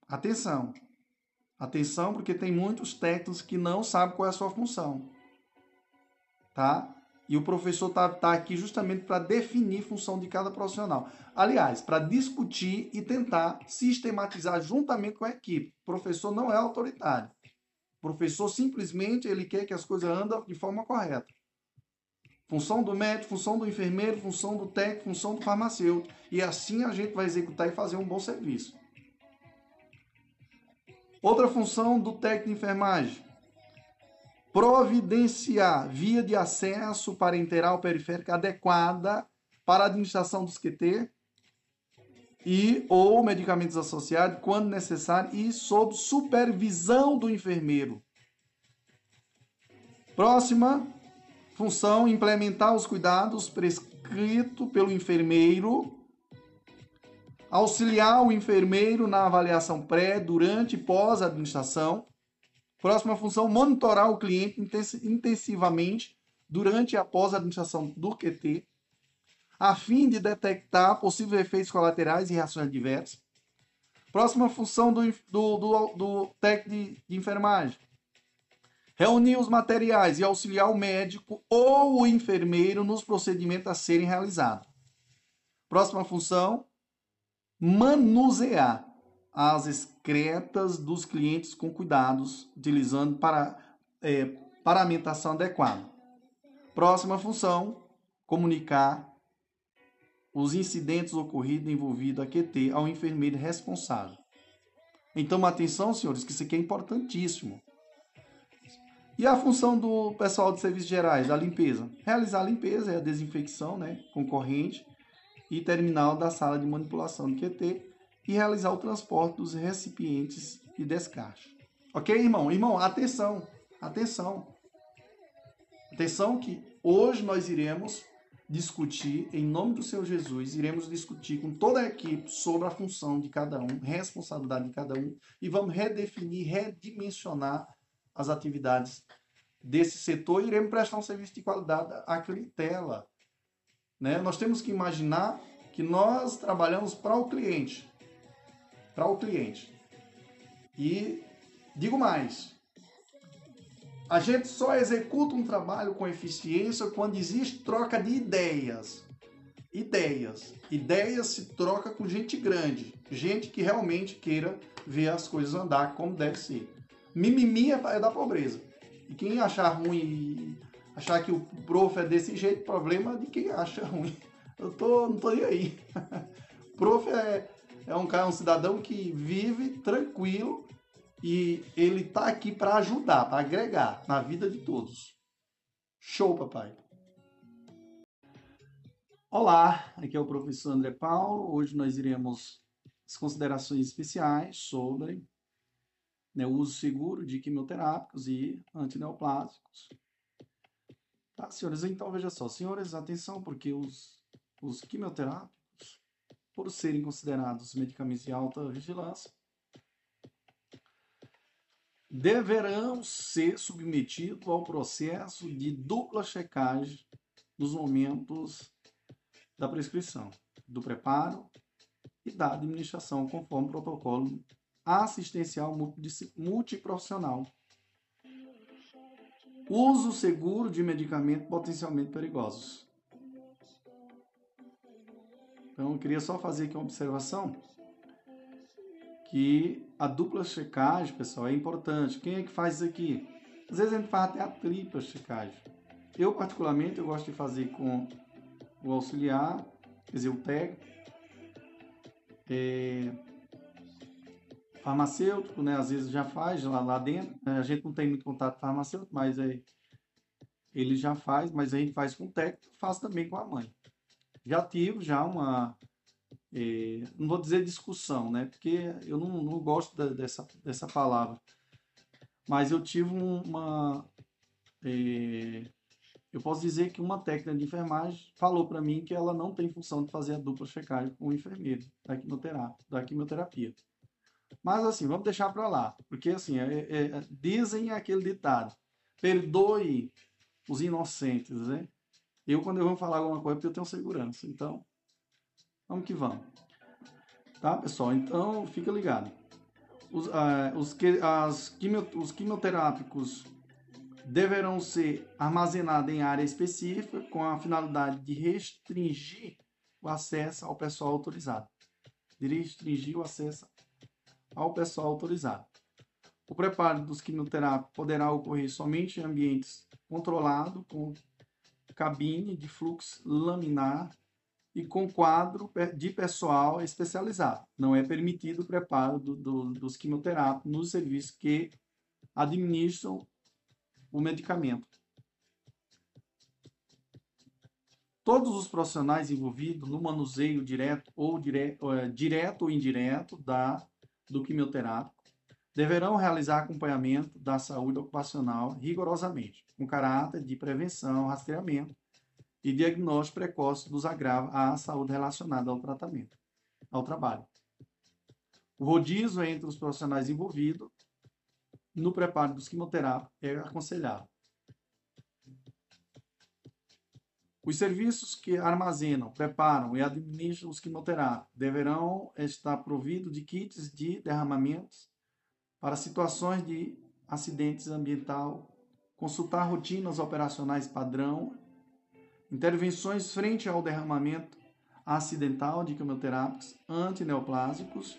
S1: Atenção. Atenção, porque tem muitos técnicos que não sabem qual é a sua função. Tá? E o professor está tá aqui justamente para definir função de cada profissional. Aliás, para discutir e tentar sistematizar juntamente com a equipe. O professor não é autoritário. O professor simplesmente ele quer que as coisas andem de forma correta. Função do médico, função do enfermeiro, função do técnico, função do farmacêutico. E assim a gente vai executar e fazer um bom serviço. Outra função do técnico de enfermagem: providenciar via de acesso parenteral periférica adequada para a administração dos QT e ou medicamentos associados quando necessário e sob supervisão do enfermeiro. Próxima função, implementar os cuidados prescritos pelo enfermeiro, auxiliar o enfermeiro na avaliação pré, durante e pós administração. Próxima função, monitorar o cliente intensivamente durante e após a administração do QT a fim de detectar possíveis efeitos colaterais e reações adversas. Próxima função do, do, do, do técnico de, de enfermagem. Reunir os materiais e auxiliar o médico ou o enfermeiro nos procedimentos a serem realizados. Próxima função, manusear as excretas dos clientes com cuidados, utilizando para é, paramentação adequada. Próxima função, comunicar os incidentes ocorridos envolvido a QT ao enfermeiro responsável. Então, atenção, senhores, que isso aqui é importantíssimo. E a função do pessoal de serviços gerais, a limpeza? Realizar a limpeza é a desinfecção, né, concorrente e terminal da sala de manipulação do QT e realizar o transporte dos recipientes de descarte. Ok, irmão? Irmão, atenção, atenção. Atenção que hoje nós iremos discutir, em nome do Senhor Jesus, iremos discutir com toda a equipe sobre a função de cada um, responsabilidade de cada um, e vamos redefinir, redimensionar as atividades desse setor e iremos prestar um serviço de qualidade à clientela. Né? Nós temos que imaginar que nós trabalhamos para o cliente. Para o cliente. E digo mais, a gente só executa um trabalho com eficiência quando existe troca de ideias. Ideias. Ideias se troca com gente grande, gente que realmente queira ver as coisas andar como deve ser. Mimimi é, é da pobreza. E quem achar ruim, achar que o prof é desse jeito, problema de quem acha ruim. Eu tô, não tô nem aí. prof é, é um cara, um cidadão que vive tranquilo e ele tá aqui para ajudar, para agregar na vida de todos. Show, papai. Olá, aqui é o professor André Paulo. Hoje nós iremos as considerações especiais sobre né, o uso seguro de quimioterápicos e antineoplásicos. Tá, senhores? Então, veja só. Senhores, atenção, porque os, os quimioterápicos, por serem considerados medicamentos de alta vigilância, deverão ser submetidos ao processo de dupla checagem nos momentos da prescrição, do preparo e da administração, conforme o protocolo assistencial multiprofissional. Uso seguro de medicamentos potencialmente perigosos. Então, eu queria só fazer aqui uma observação que a dupla checagem, pessoal, é importante. Quem é que faz isso aqui? Às vezes a gente faz até a tripla checagem. Eu, particularmente, eu gosto de fazer com o auxiliar, quer dizer, o técnico, é, farmacêutico, né? Às vezes já faz lá, lá dentro. Né? A gente não tem muito contato farmacêutico, mas é, ele já faz, mas a gente faz com o técnico, faz também com a mãe. Já tive já uma é, não vou dizer discussão, né? Porque eu não, não gosto da, dessa, dessa palavra. Mas eu tive uma. É, eu posso dizer que uma técnica de enfermagem falou para mim que ela não tem função de fazer a dupla checagem com o enfermeiro da quimioterapia. Da quimioterapia. Mas assim, vamos deixar para lá. Porque assim, é, é, dizem aquele ditado: perdoe os inocentes, né? Eu, quando eu vou falar alguma coisa, eu tenho segurança. Então, Vamos que vamos. Tá, pessoal? Então, fica ligado. Os, uh, os, que, as quimio, os quimioterápicos deverão ser armazenados em área específica com a finalidade de restringir o acesso ao pessoal autorizado. De restringir o acesso ao pessoal autorizado. O preparo dos quimioterápicos poderá ocorrer somente em ambientes controlados, com cabine de fluxo laminar e com quadro de pessoal especializado. Não é permitido o preparo do, do, dos quimioterápicos nos serviços que administram o medicamento. Todos os profissionais envolvidos no manuseio direto ou, dire, é, direto ou indireto da, do quimioterápico deverão realizar acompanhamento da saúde ocupacional rigorosamente, com caráter de prevenção, rastreamento e diagnóstico precoce dos agravos à saúde relacionada ao tratamento, ao trabalho. O rodízio entre os profissionais envolvidos no preparo dos quimioterápicos é aconselhável. Os serviços que armazenam, preparam e administram os quimioterápicos deverão estar providos de kits de derramamentos para situações de acidentes ambiental, consultar rotinas operacionais padrão intervenções frente ao derramamento acidental de quimioterápicos antineoplásicos.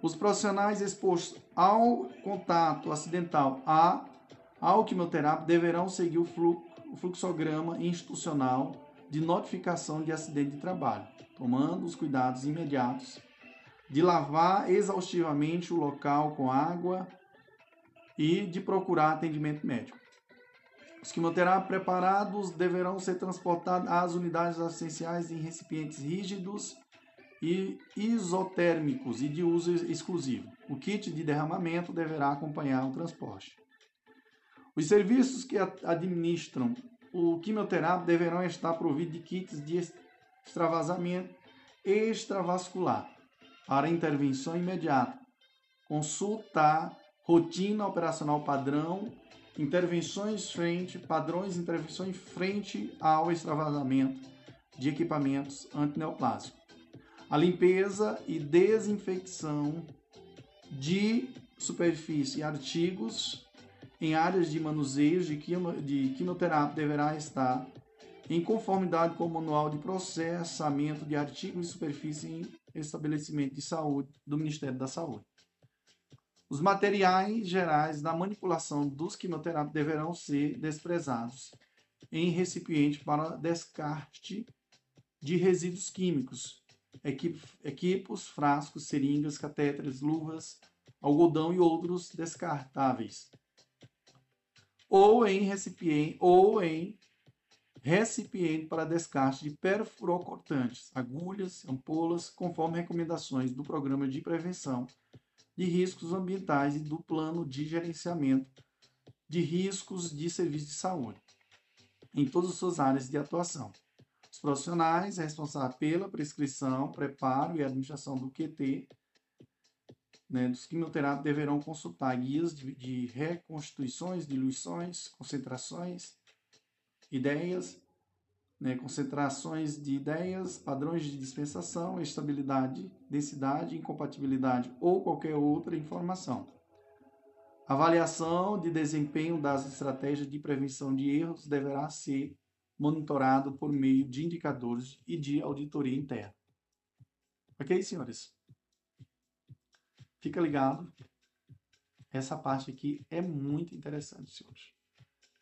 S1: Os profissionais expostos ao contato acidental a, ao quimioterápico deverão seguir o, o fluxograma institucional de notificação de acidente de trabalho, tomando os cuidados imediatos de lavar exaustivamente o local com água e de procurar atendimento médico. Os quimioterápicos preparados deverão ser transportados às unidades assistenciais em recipientes rígidos e isotérmicos e de uso exclusivo. O kit de derramamento deverá acompanhar o transporte. Os serviços que administram o quimioterápico deverão estar providos de kits de extravasamento extravascular para intervenção imediata. Consultar rotina operacional padrão, intervenções frente, padrões de intervenções frente ao extravasamento de equipamentos antineoplásicos. A limpeza e desinfecção de superfície e artigos em áreas de manuseio de, quimio, de quimioterapia deverá estar em conformidade com o Manual de Processamento de Artigos de Superfície Estabelecimento de Saúde do Ministério da Saúde. Os materiais gerais da manipulação dos quimioterápicos deverão ser desprezados em recipiente para descarte de resíduos químicos, equipos, frascos, seringas, catéteres, luvas, algodão e outros descartáveis, ou em recipiente ou em recipiente para descarte de perfurocortantes, agulhas, ampolas, conforme recomendações do Programa de Prevenção de Riscos Ambientais e do Plano de Gerenciamento de Riscos de Serviço de Saúde, em todas as suas áreas de atuação. Os profissionais responsáveis pela prescrição, preparo e administração do QT né, dos quimioterápicos deverão consultar guias de, de reconstituições, diluições, concentrações, ideias, né, concentrações de ideias, padrões de dispensação, estabilidade, densidade, incompatibilidade ou qualquer outra informação. Avaliação de desempenho das estratégias de prevenção de erros deverá ser monitorado por meio de indicadores e de auditoria interna. Ok, senhores? Fica ligado. Essa parte aqui é muito interessante, senhores.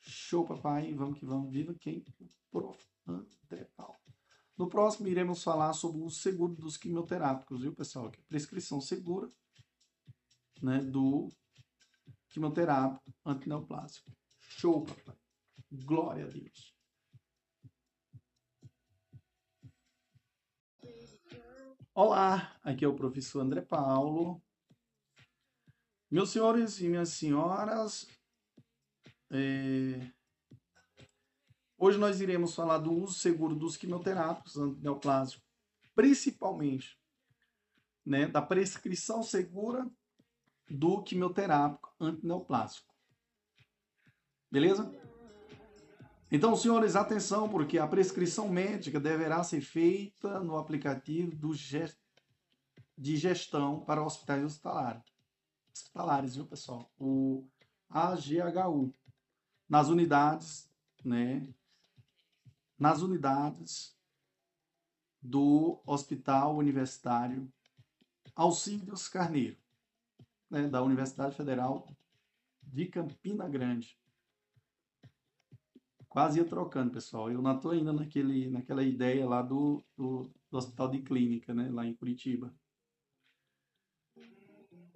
S1: Show, papai. Vamos que vamos. Viva quem? O prof. André Paulo. No próximo, iremos falar sobre o seguro dos quimioterápicos, viu, pessoal? Que é prescrição segura né, do quimioterápico antineoplásico. Show, papai. Glória a Deus. Olá, aqui é o professor André Paulo. Meus senhores e minhas senhoras, é... hoje nós iremos falar do uso seguro dos quimioterápicos antineoplásicos, principalmente né, da prescrição segura do quimioterápico antineoplásico. Beleza? Então, senhores, atenção, porque a prescrição médica deverá ser feita no aplicativo do gest... de gestão para hospitais hospitalares hospitalares, viu, pessoal? O AGHU. Nas unidades, né? Nas unidades do Hospital Universitário Alcídios Carneiro, né, da Universidade Federal de Campina Grande. Quase ia trocando, pessoal. Eu não estou ainda naquele, naquela ideia lá do, do, do Hospital de Clínica, né, lá em Curitiba.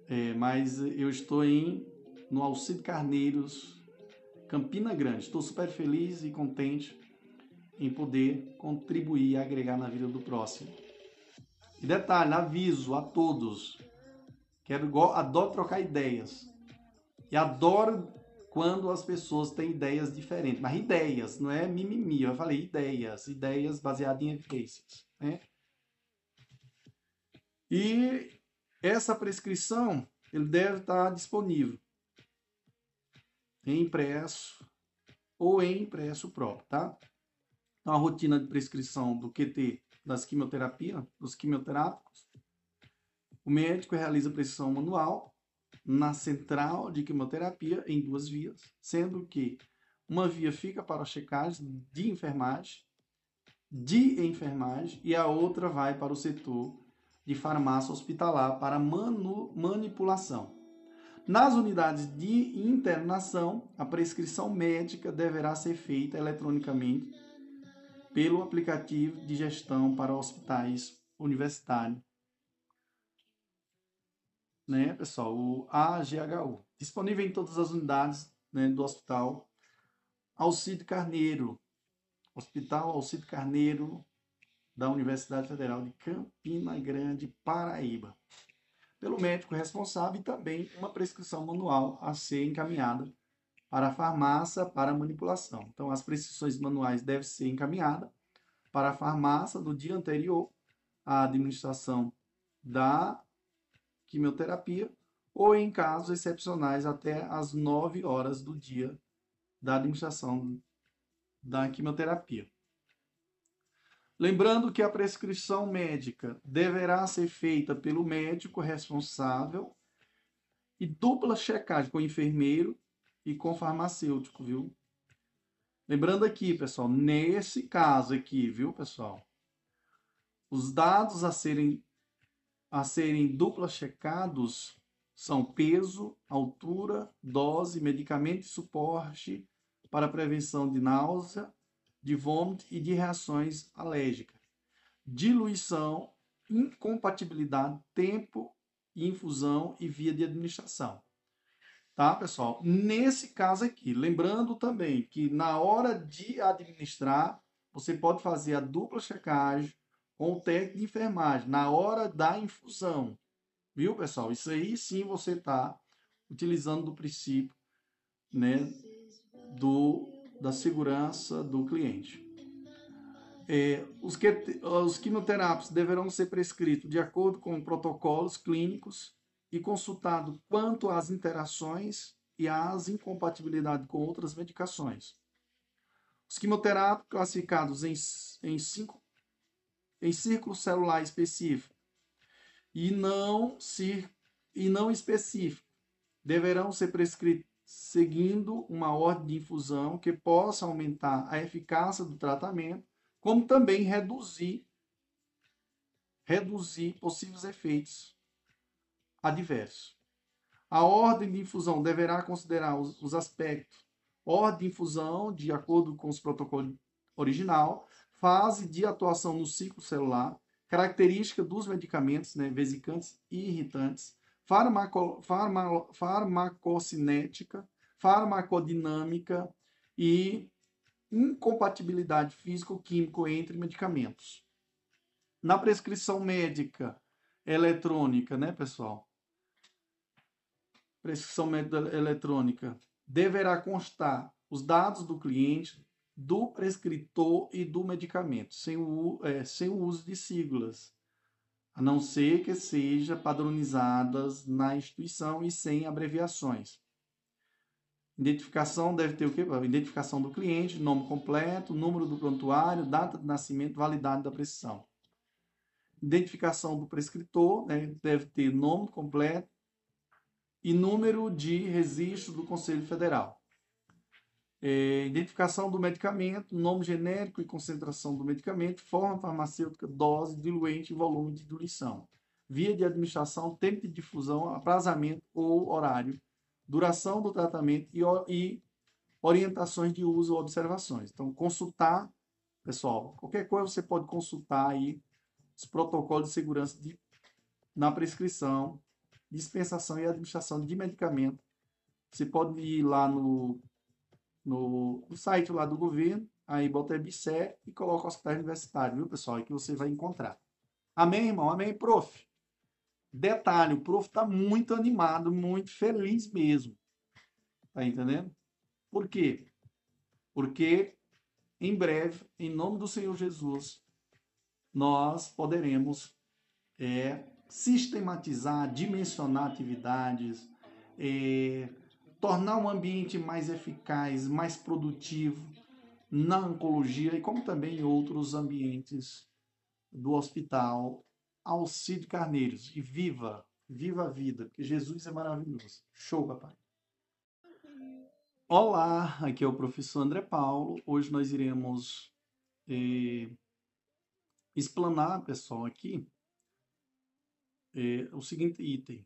S1: É, mas eu estou em no Alcide Carneiros, Campina Grande. Estou super feliz e contente em poder contribuir e agregar na vida do próximo. E detalhe, aviso a todos. Quero, adoro trocar ideias. E adoro quando as pessoas têm ideias diferentes. Mas ideias, não é mimimi. Eu falei ideias. Ideias baseadas em evidências. Né? E essa prescrição ele deve estar disponível em impresso ou em impresso próprio, tá? Então, a rotina de prescrição do QT das quimioterapias, dos quimioterápicos, o médico realiza a prescrição manual na central de quimioterapia em duas vias, sendo que uma via fica para a checagem de enfermagem, de enfermagem, e a outra vai para o setor de farmácia hospitalar para manipulação. Nas unidades de internação, a prescrição médica deverá ser feita eletronicamente pelo aplicativo de gestão para hospitais universitários. Né, pessoal, o AGHU, disponível em todas as unidades né, do Hospital. Alcide Carneiro, Hospital Alcide Carneiro da Universidade Federal de Campina Grande, Paraíba, pelo médico responsável e também uma prescrição manual a ser encaminhada para a farmácia para manipulação. Então, as prescrições manuais devem ser encaminhadas para a farmácia no dia anterior à administração da quimioterapia ou em casos excepcionais até as 9 horas do dia da administração da quimioterapia. Lembrando que a prescrição médica deverá ser feita pelo médico responsável e dupla checagem com o enfermeiro e com o farmacêutico, viu? Lembrando aqui, pessoal, nesse caso aqui, viu, pessoal? Os dados a serem a serem dupla checados são peso, altura, dose, medicamento e suporte para prevenção de náusea, de vômito e de reações alérgicas. Diluição, incompatibilidade, tempo, infusão e via de administração. Tá, pessoal? Nesse caso aqui, lembrando também que na hora de administrar, você pode fazer a dupla checagem com o técnico de enfermagem na hora da infusão. Viu, pessoal? Isso aí sim você está utilizando do princípio né, do, da segurança do cliente. É, os, que, os quimioterápicos deverão ser prescritos de acordo com protocolos clínicos e consultado quanto às interações e às incompatibilidades com outras medicações. Os quimioterápicos classificados em, em cinco em círculo celular específico e não, e não específico deverão ser prescritos seguindo uma ordem de infusão que possa aumentar a eficácia do tratamento, como também reduzir reduzir possíveis efeitos adversos. A ordem de infusão deverá considerar os, os aspectos ordem de infusão de acordo com os protocolos original, fase de atuação no ciclo celular, característica dos medicamentos, né, vesicantes e irritantes, farmaco, farma, farmacocinética, farmacodinâmica e incompatibilidade físico-químico entre medicamentos. Na prescrição médica eletrônica, né, pessoal? Prescrição médica eletrônica deverá constar os dados do cliente, do prescritor e do medicamento, sem o, é, sem o uso de siglas, a não ser que sejam padronizadas na instituição e sem abreviações. Identificação deve ter o quê? Identificação do cliente, nome completo, número do prontuário, data de nascimento, validade da prescrição. Identificação do prescritor né, deve ter nome completo e número de registro do Conselho Federal é, identificação do medicamento, nome genérico e concentração do medicamento, forma farmacêutica, dose, diluente e volume de diluição, via de administração, tempo de difusão, aprazamento ou horário, duração do tratamento e, e orientações de uso ou observações. Então, consultar, pessoal, qualquer coisa você pode consultar aí os protocolos de segurança de, na prescrição, dispensação e administração de medicamento. Você pode ir lá no no, no site lá do governo, aí bota EBSE e coloca hospital universitário, viu, pessoal? É que você vai encontrar. Amém, irmão? Amém, prof? Detalhe, o prof está muito animado, muito feliz mesmo. Tá entendendo? Por quê? Porque em breve, em nome do Senhor Jesus, nós poderemos é, sistematizar, dimensionar atividades, é, tornar um ambiente mais eficaz, mais produtivo na oncologia e como também em outros ambientes do hospital Alcide Carneiros. E viva, viva a vida, porque Jesus é maravilhoso. Show, papai. Olá, aqui é o professor André Paulo. Hoje nós iremos eh, explanar, pessoal, aqui eh, o seguinte item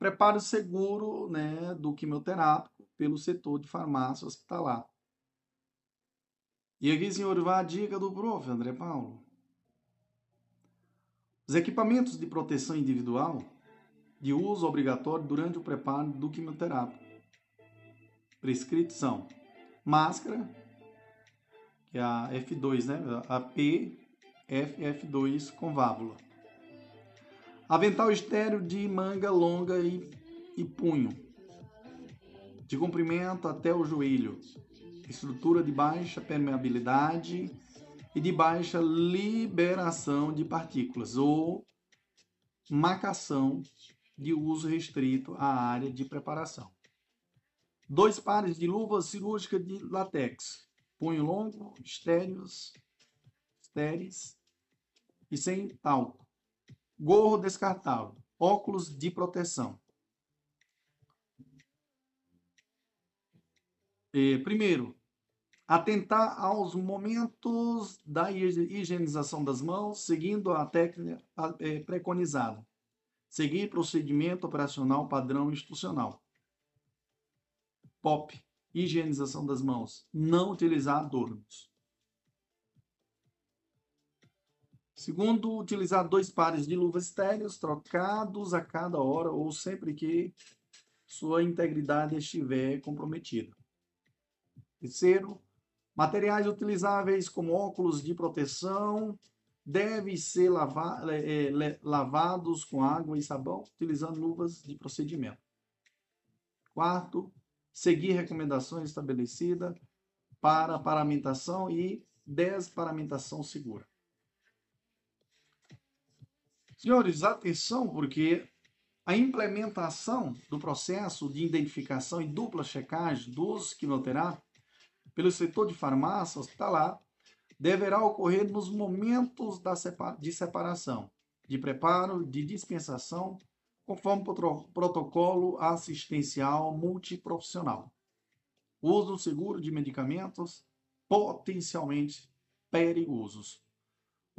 S1: preparo seguro né, do quimioterápico pelo setor de farmácia hospitalar. E aqui, senhor, vai a dica do prof. André Paulo. Os equipamentos de proteção individual de uso obrigatório durante o preparo do quimioterápico. Prescrição: máscara, que é a F2, né? A PFF2 com válvula. Avental estéreo de manga longa e, e punho, de comprimento até o joelho. Estrutura de baixa permeabilidade e de baixa liberação de partículas ou marcação de uso restrito à área de preparação. Dois pares de luvas cirúrgicas de látex, punho longo, estéreos, estéreis e sem talco. Gorro descartável, óculos de proteção. E, primeiro, atentar aos momentos da higienização das mãos, seguindo a técnica é, preconizada. Seguir procedimento operacional padrão institucional. POP, higienização das mãos. Não utilizar adornos. Segundo, utilizar dois pares de luvas estéreos trocados a cada hora ou sempre que sua integridade estiver comprometida. Terceiro, materiais utilizáveis como óculos de proteção, devem ser lava, é lavados com água e sabão, utilizando luvas de procedimento. Quarto, seguir recomendações estabelecidas para paramentação e desparamentação segura. Senhores, atenção, porque a implementação do processo de identificação e dupla checagem dos quimioterápicos pelo setor de farmácia hospitalar deverá ocorrer nos momentos de separação, de preparo, de dispensação, conforme o protocolo assistencial multiprofissional. Uso seguro de medicamentos potencialmente perigosos.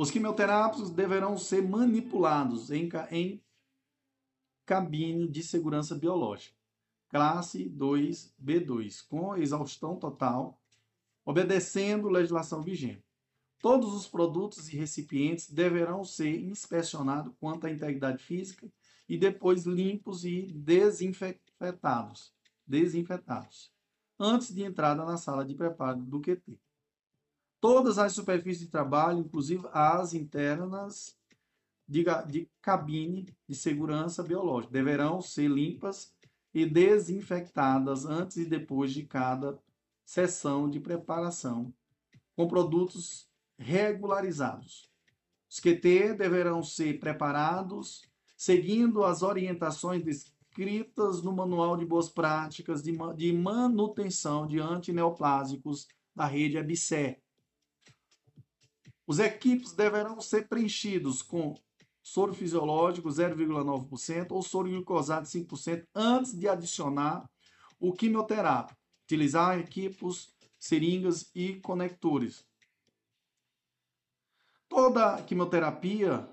S1: Os quimioterápicos deverão ser manipulados em, em cabine de segurança biológica, classe 2B2, com exaustão total, obedecendo legislação vigente. Todos os produtos e recipientes deverão ser inspecionados quanto à integridade física e depois limpos e desinfetados, desinfetados antes de entrada na sala de preparo do QT. Todas as superfícies de trabalho, inclusive as internas de, de cabine de segurança biológica, deverão ser limpas e desinfectadas antes e depois de cada sessão de preparação com produtos regularizados. Os QT deverão ser preparados seguindo as orientações descritas no Manual de Boas Práticas de, Manutenção de Antineoplásicos da rede ABSE. Os equipes deverão ser preenchidos com soro fisiológico 0,9% ou soro glicosado 5% antes de adicionar o quimioterápico. Utilizar equipos, seringas e conectores. Toda quimioterapia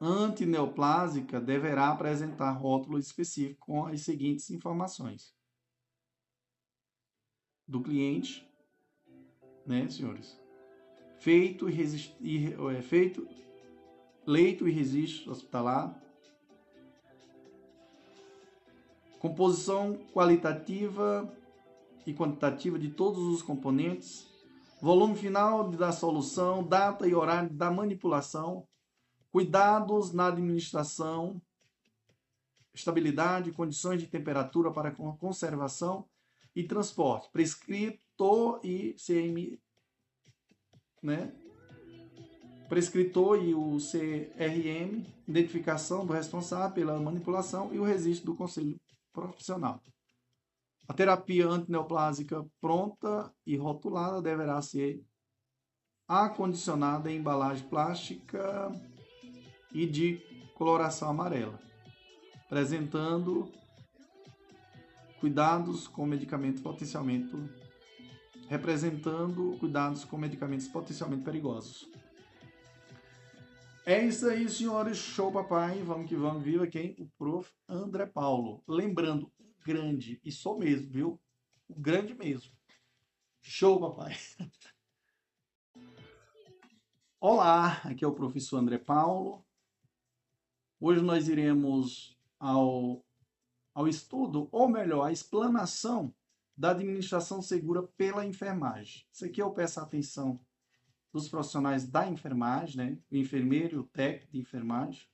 S1: antineoplásica deverá apresentar rótulo específico com as seguintes informações. Do cliente, né, senhores? Feito e, é, feito leito e registro hospitalar. Composição qualitativa e quantitativa de todos os componentes, volume final da solução, data e horário da manipulação, cuidados na administração, estabilidade, condições de temperatura para conservação e transporte, prescritor e CM, né? Prescritor e o CRM, identificação do responsável pela manipulação e o registro do conselho profissional. A terapia antineoplásica pronta e rotulada deverá ser acondicionada em embalagem plástica e de coloração amarela, apresentando cuidados com medicamentos potencialmente representando cuidados com medicamentos potencialmente perigosos. É isso aí, senhores. Show, papai. Vamos que vamos. Viva quem? O prof. André Paulo. Lembrando, grande, e sou mesmo, viu? O grande mesmo. Show, papai. Olá, aqui é o professor André Paulo. Hoje nós iremos ao, ao estudo, ou melhor, à explanação da administração segura pela enfermagem. Isso aqui eu peço atenção dos profissionais da enfermagem, né? o enfermeiro e o técnico de enfermagem,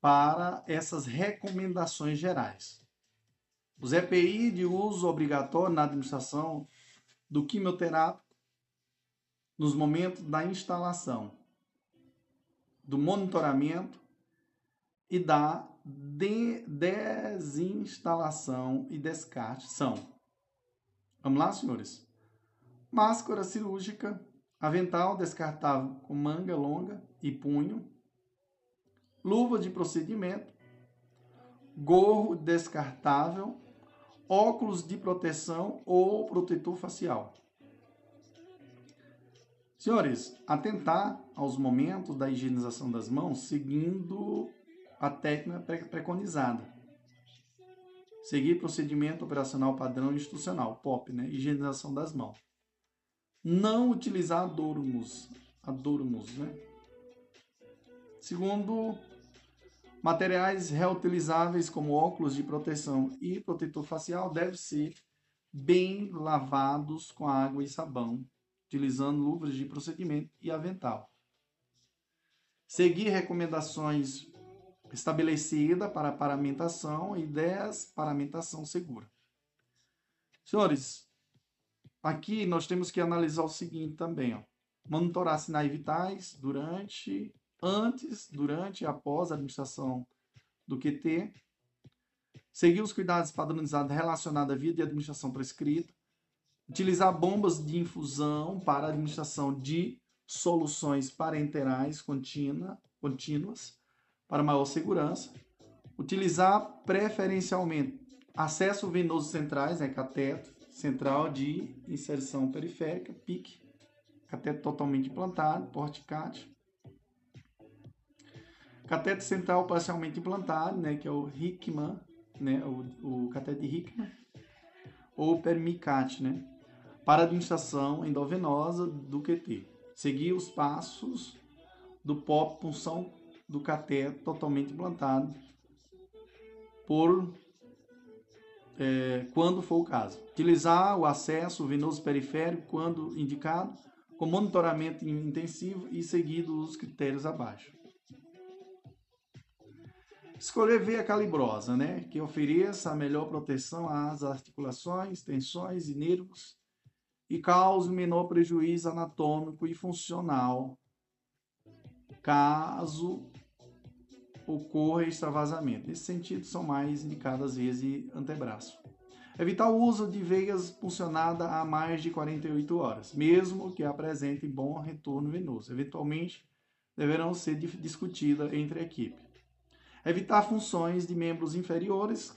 S1: para essas recomendações gerais. Os EPI de uso obrigatório na administração do quimioterápico nos momentos da instalação, do monitoramento e da de desinstalação e descarte são. Vamos lá, senhores? Máscara cirúrgica, avental descartável com manga longa e punho, luva de procedimento, gorro descartável, óculos de proteção ou protetor facial. Senhores, atentar aos momentos da higienização das mãos seguindo a técnica preconizada. Seguir procedimento operacional padrão institucional, POP, né? Higienização das mãos. Não utilizar adornos, adornos, né? Segundo, materiais reutilizáveis como óculos de proteção e protetor facial devem ser bem lavados com água e sabão, utilizando luvas de procedimento e avental. Seguir recomendações estabelecida para paramentação e desparamentação segura. Senhores, aqui nós temos que analisar o seguinte também, ó. Monitorar sinais vitais durante, antes, durante e após a administração do QT. Seguir os cuidados padronizados relacionados à via de administração prescrita. Utilizar bombas de infusão para administração de soluções parenterais contínua, contínuas para maior segurança. Utilizar preferencialmente acesso venoso centrais, né, cateto central de inserção periférica, PIC, cateto totalmente implantado, porticate. Cateto central parcialmente implantado, né, que é o Hickman, né, o, o cateto de Hickman, ou permicate, né, para administração endovenosa do QT. Seguir os passos do POP punção do cateto totalmente implantado por é, quando for o caso. Utilizar o acesso venoso periférico quando indicado, com monitoramento intensivo e seguido os critérios abaixo. Escolher veia calibrosa, né, que ofereça a melhor proteção às articulações, tensões e nervos e cause menor prejuízo anatômico e funcional, caso ocorra extravasamento. Nesse sentido, são mais indicadas vezes antebraço. Evitar o uso de veias puncionadas há mais de 48 horas, mesmo que apresentem bom retorno venoso. Eventualmente, deverão ser discutidas entre a equipe. Evitar funções de membros inferiores,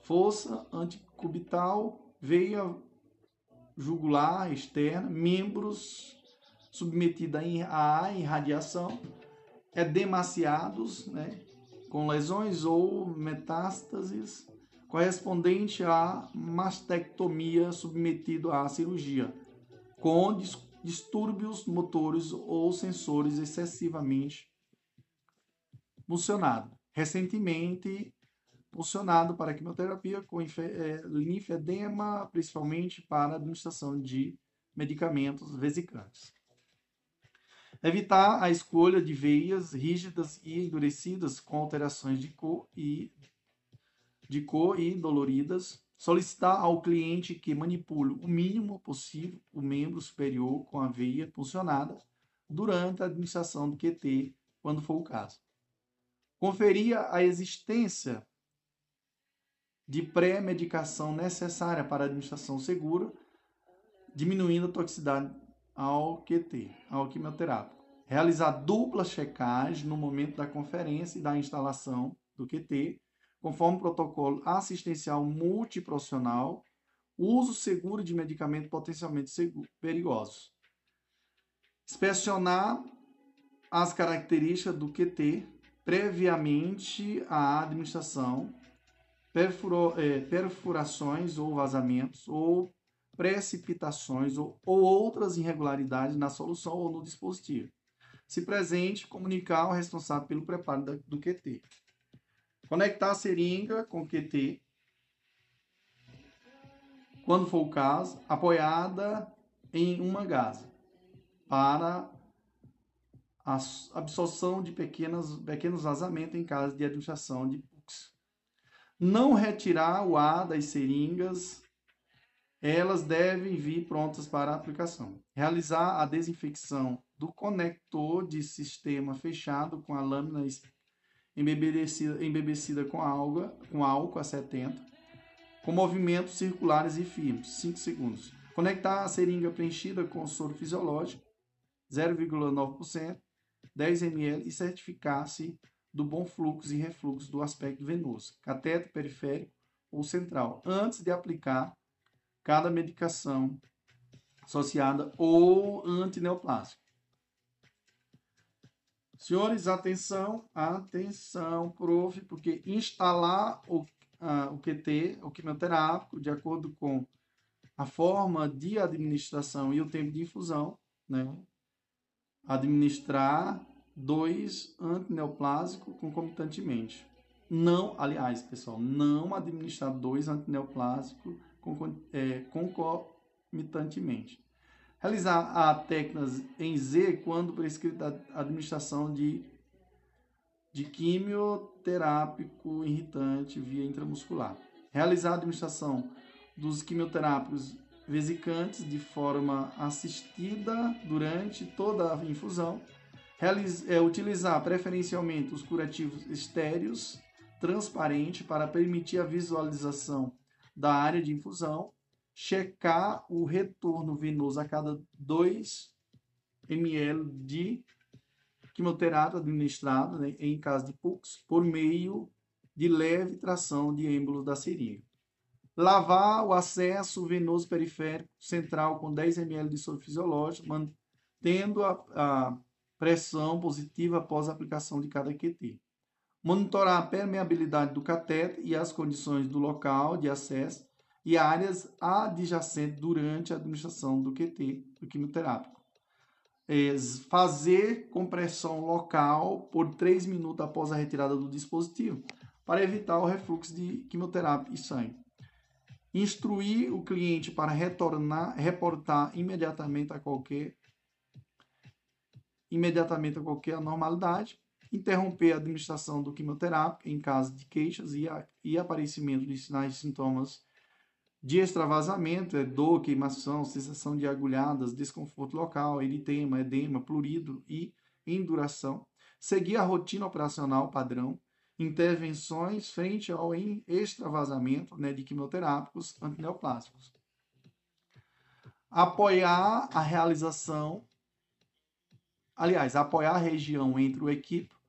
S1: força anticubital, veia jugular externa, membros submetida à irradiação, edemaciados, né, com lesões ou metástases correspondente à mastectomia submetido à cirurgia, com distúrbios motores ou sensores excessivamente funcionado. Recentemente funcionado para quimioterapia com é, linfedema, principalmente para administração de medicamentos vesicantes. Evitar a escolha de veias rígidas e endurecidas com alterações de cor e de cor e doloridas. Solicitar ao cliente que manipule o mínimo possível o membro superior com a veia funcionada durante a administração do QT, quando for o caso. Conferir a existência de pré-medicação necessária para a administração segura, diminuindo a toxicidade ao QT, ao quimioterápico. Realizar dupla checagem no momento da conferência e da instalação do QT, conforme o protocolo assistencial multiprofissional, uso seguro de medicamentos potencialmente perigosos. Inspecionar as características do QT previamente à administração, perfuro, eh, perfurações ou vazamentos ou precipitações ou, ou outras irregularidades na solução ou no dispositivo. Se presente, comunicar ao responsável pelo preparo da, do QT. Conectar a seringa com QT, quando for o caso, apoiada em uma gase, para a absorção de pequenas, pequenos vazamentos em caso de administração de PUCs. Não retirar o ar das seringas, elas devem vir prontas para aplicação. Realizar a desinfecção do conector de sistema fechado com a lâmina embebecida, embebecida com, alga, com álcool a 70 com movimentos circulares e firmes, 5 segundos. Conectar a seringa preenchida com soro fisiológico, 0,9%, 10 ml e certificar-se do bom fluxo e refluxo do aspecto venoso, cateter periférico ou central, antes de aplicar cada medicação associada ou antineoplásico. Senhores, atenção, atenção, prof, porque instalar o o QT, o quimioterápico, de acordo com a forma de administração e o tempo de infusão, né? Administrar dois antineoplásicos concomitantemente. Não, aliás, pessoal, não administrar dois antineoplásicos concomitantemente. Realizar a técnica em Z quando prescrita a administração de de quimioterápico irritante via intramuscular. Realizar a administração dos quimioterápicos vesicantes de forma assistida durante toda a infusão. Realiz, é, utilizar preferencialmente os curativos estéreos transparente para permitir a visualização da área de infusão. Checar o retorno venoso a cada 2 ml de quimioterapia administrada né, em caso de PUCs por meio de leve tração de êmbolos da seringa. Lavar o acesso venoso periférico central com 10 ml de soro fisiológico, mantendo a, a pressão positiva após a aplicação de cada QT. Monitorar a permeabilidade do cateter e as condições do local de acesso e áreas adjacentes durante a administração do QT, do quimioterápico é, fazer compressão local por 3 minutos após a retirada do dispositivo, para evitar o refluxo de quimioterapia e sangue. Instruir o cliente para retornar, reportar imediatamente a qualquer imediatamente a qualquer anormalidade, interromper a administração do quimioterápico em caso de queixas e, a, e aparecimento de sinais e sintomas de extravasamento é dor, queimação, sensação de agulhadas, desconforto local, eritema, edema, plurido e induração. Seguir a rotina operacional padrão, intervenções frente ao extravasamento né, de quimioterápicos antineoplásicos. Apoiar a realização, aliás, apoiar a região entre o equipo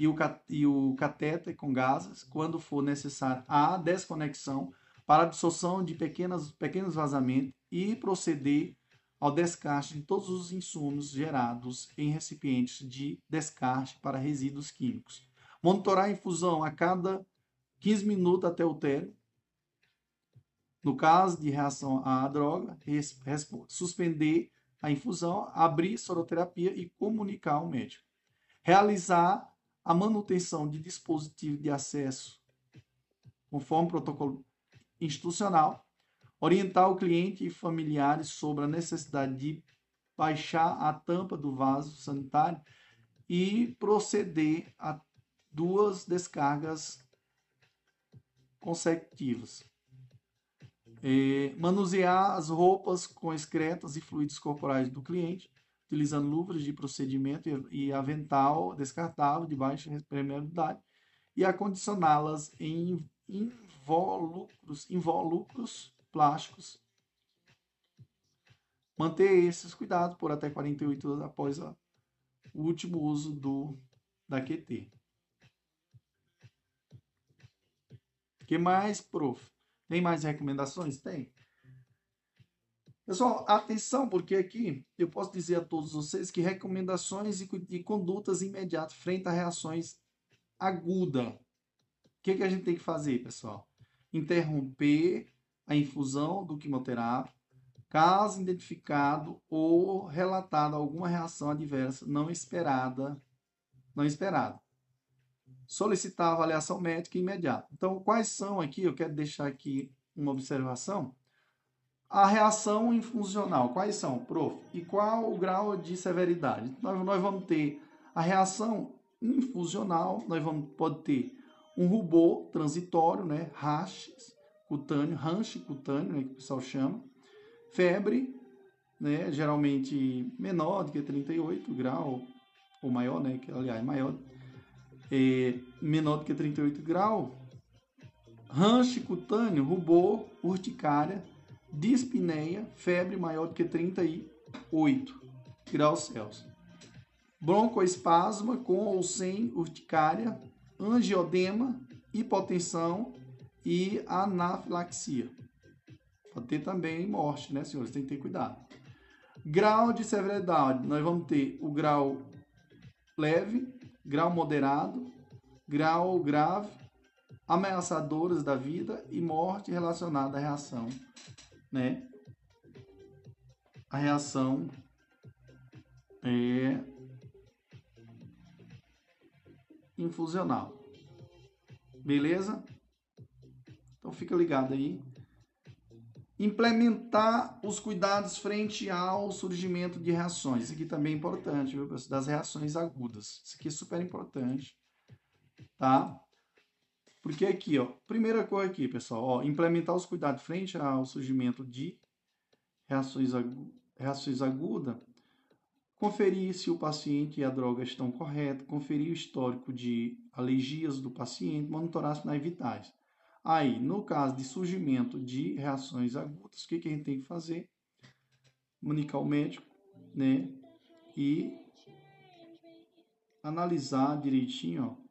S1: e o, e o catéter com gases, quando for necessário a desconexão para absorção de pequenas, pequenos vazamentos e proceder ao descarte de todos os insumos gerados em recipientes de descarte para resíduos químicos. Monitorar a infusão a cada 15 minutos até o término. No caso de reação à droga, suspender a infusão, abrir soroterapia e comunicar ao médico. Realizar a manutenção de dispositivo de acesso conforme o protocolo institucional, orientar o cliente e familiares sobre a necessidade de baixar a tampa do vaso sanitário e proceder a duas descargas consecutivas. É, manusear as roupas com excretas e fluidos corporais do cliente, utilizando luvas de procedimento e, e avental descartável de baixa permeabilidade e acondicioná-las em, invólucros, invólucros plásticos. Manter esses cuidados por até 48 horas após a, o último uso do da QT. que mais, prof? Tem mais recomendações? Tem. Pessoal, atenção, porque aqui eu posso dizer a todos vocês que recomendações e, condutas imediatas frente a reações agudas. O que, que a gente tem que fazer, pessoal? interromper a infusão do quimioterápico, caso identificado ou relatado alguma reação adversa não esperada, não esperada. solicitar avaliação médica imediata. Então, quais são aqui? Eu quero deixar aqui uma observação. A reação infuncional, quais são, prof? E qual o grau de severidade? Nós, nós vamos ter a reação infusional, nós vamos pode ter um rubor transitório, né, rash cutâneo, ranche cutâneo, né, que o pessoal chama, febre, né, geralmente menor do que 38 graus, ou maior, né, que aliás, maior, é, menor do que 38 graus, ranche cutâneo, rubor, urticária, dispneia, febre maior do que 38 graus Celsius. Broncoespasma com ou sem urticária, angiodema, hipotensão e anafilaxia. Pode ter também morte, né, senhores? Tem que ter cuidado. Grau de severidade, nós vamos ter o grau leve, grau moderado, grau grave, ameaçadoras da vida e morte relacionada à reação, né? A reação é infusional. Beleza? Então fica ligado aí. Implementar os cuidados frente ao surgimento de reações. Isso aqui também é importante, viu? Das reações agudas. Isso aqui é super importante, tá? Porque aqui, ó, primeira coisa aqui, pessoal, ó, implementar os cuidados frente ao surgimento de reações, agu reações agudas, conferir se o paciente e a droga estão corretas, conferir o histórico de alergias do paciente, monitorar sinais vitais. Aí, no caso de surgimento de reações agudas, o que, que a gente tem que fazer? Comunicar ao médico, né? E analisar direitinho, ó,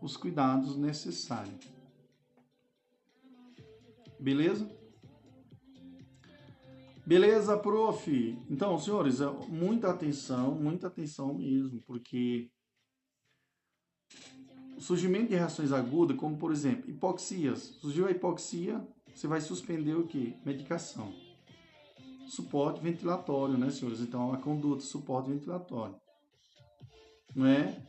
S1: os cuidados necessários. Beleza? Beleza, prof? Então, senhores, muita atenção, muita atenção mesmo, porque o surgimento de reações agudas, como por exemplo, hipoxias. Surgiu a hipoxia, você vai suspender o que? Medicação. Suporte ventilatório, né, senhores? Então, a conduta, suporte ventilatório. Não é?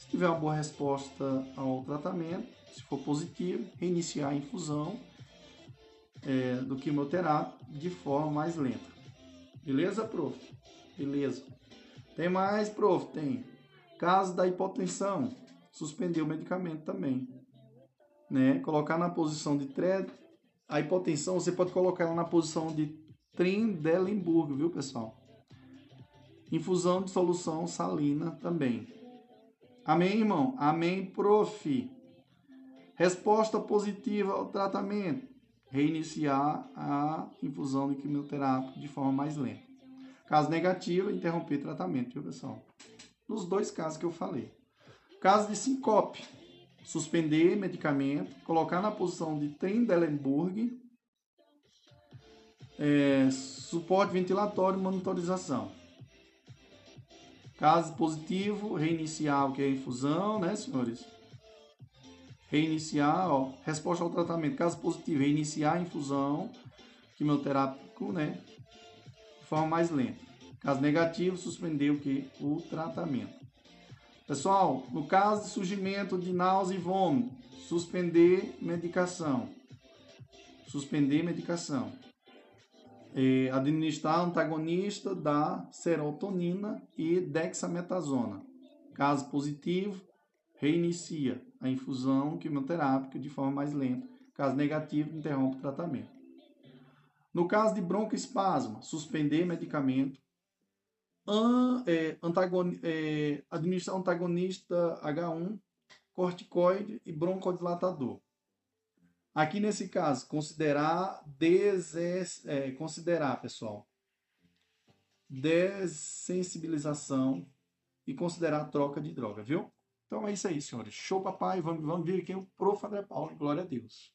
S1: Se tiver uma boa resposta ao tratamento, se for positivo, reiniciar a infusão é, do quimioterápico de forma mais lenta. Beleza, prof? Beleza. Tem mais, prof? Tem. Caso da hipotensão, suspender o medicamento também. Né? Colocar na posição de tre... A hipotensão, você pode colocar ela na posição de Trendelenburg, viu, pessoal? Infusão de solução salina também. Amém, irmão? Amém, prof. Resposta positiva ao tratamento. Reiniciar a infusão de quimioterápico de forma mais lenta. Caso negativo, interromper tratamento, viu, pessoal? Nos dois casos que eu falei. Caso de sincope, suspender medicamento, colocar na posição de Trendelenburg, é, suporte ventilatório e monitorização. Caso positivo, reiniciar o que é infusão, né, senhores? Reiniciar, ó, resposta ao tratamento. Caso positivo, reiniciar a infusão quimioterápico, né, de forma mais lenta. Caso negativo, suspender o que? O tratamento. Pessoal, no caso de surgimento de náusea e vômito, suspender medicação. Suspender medicação é, administrar antagonista da serotonina e dexametasona. Caso positivo, reinicia a infusão quimioterápica de forma mais lenta. Caso negativo, interrompe o tratamento. No caso de broncoespasmo, suspender medicamento. An, é, é, administrar antagonista H1, corticoide e broncodilatador. Aqui nesse caso, considerar, deses, é, considerar, pessoal, dessensibilização e considerar troca de droga, viu? Então é isso aí, senhores. Show, papai. Vamos, vamos ver aqui o Prof. André Paulo. Glória a Deus.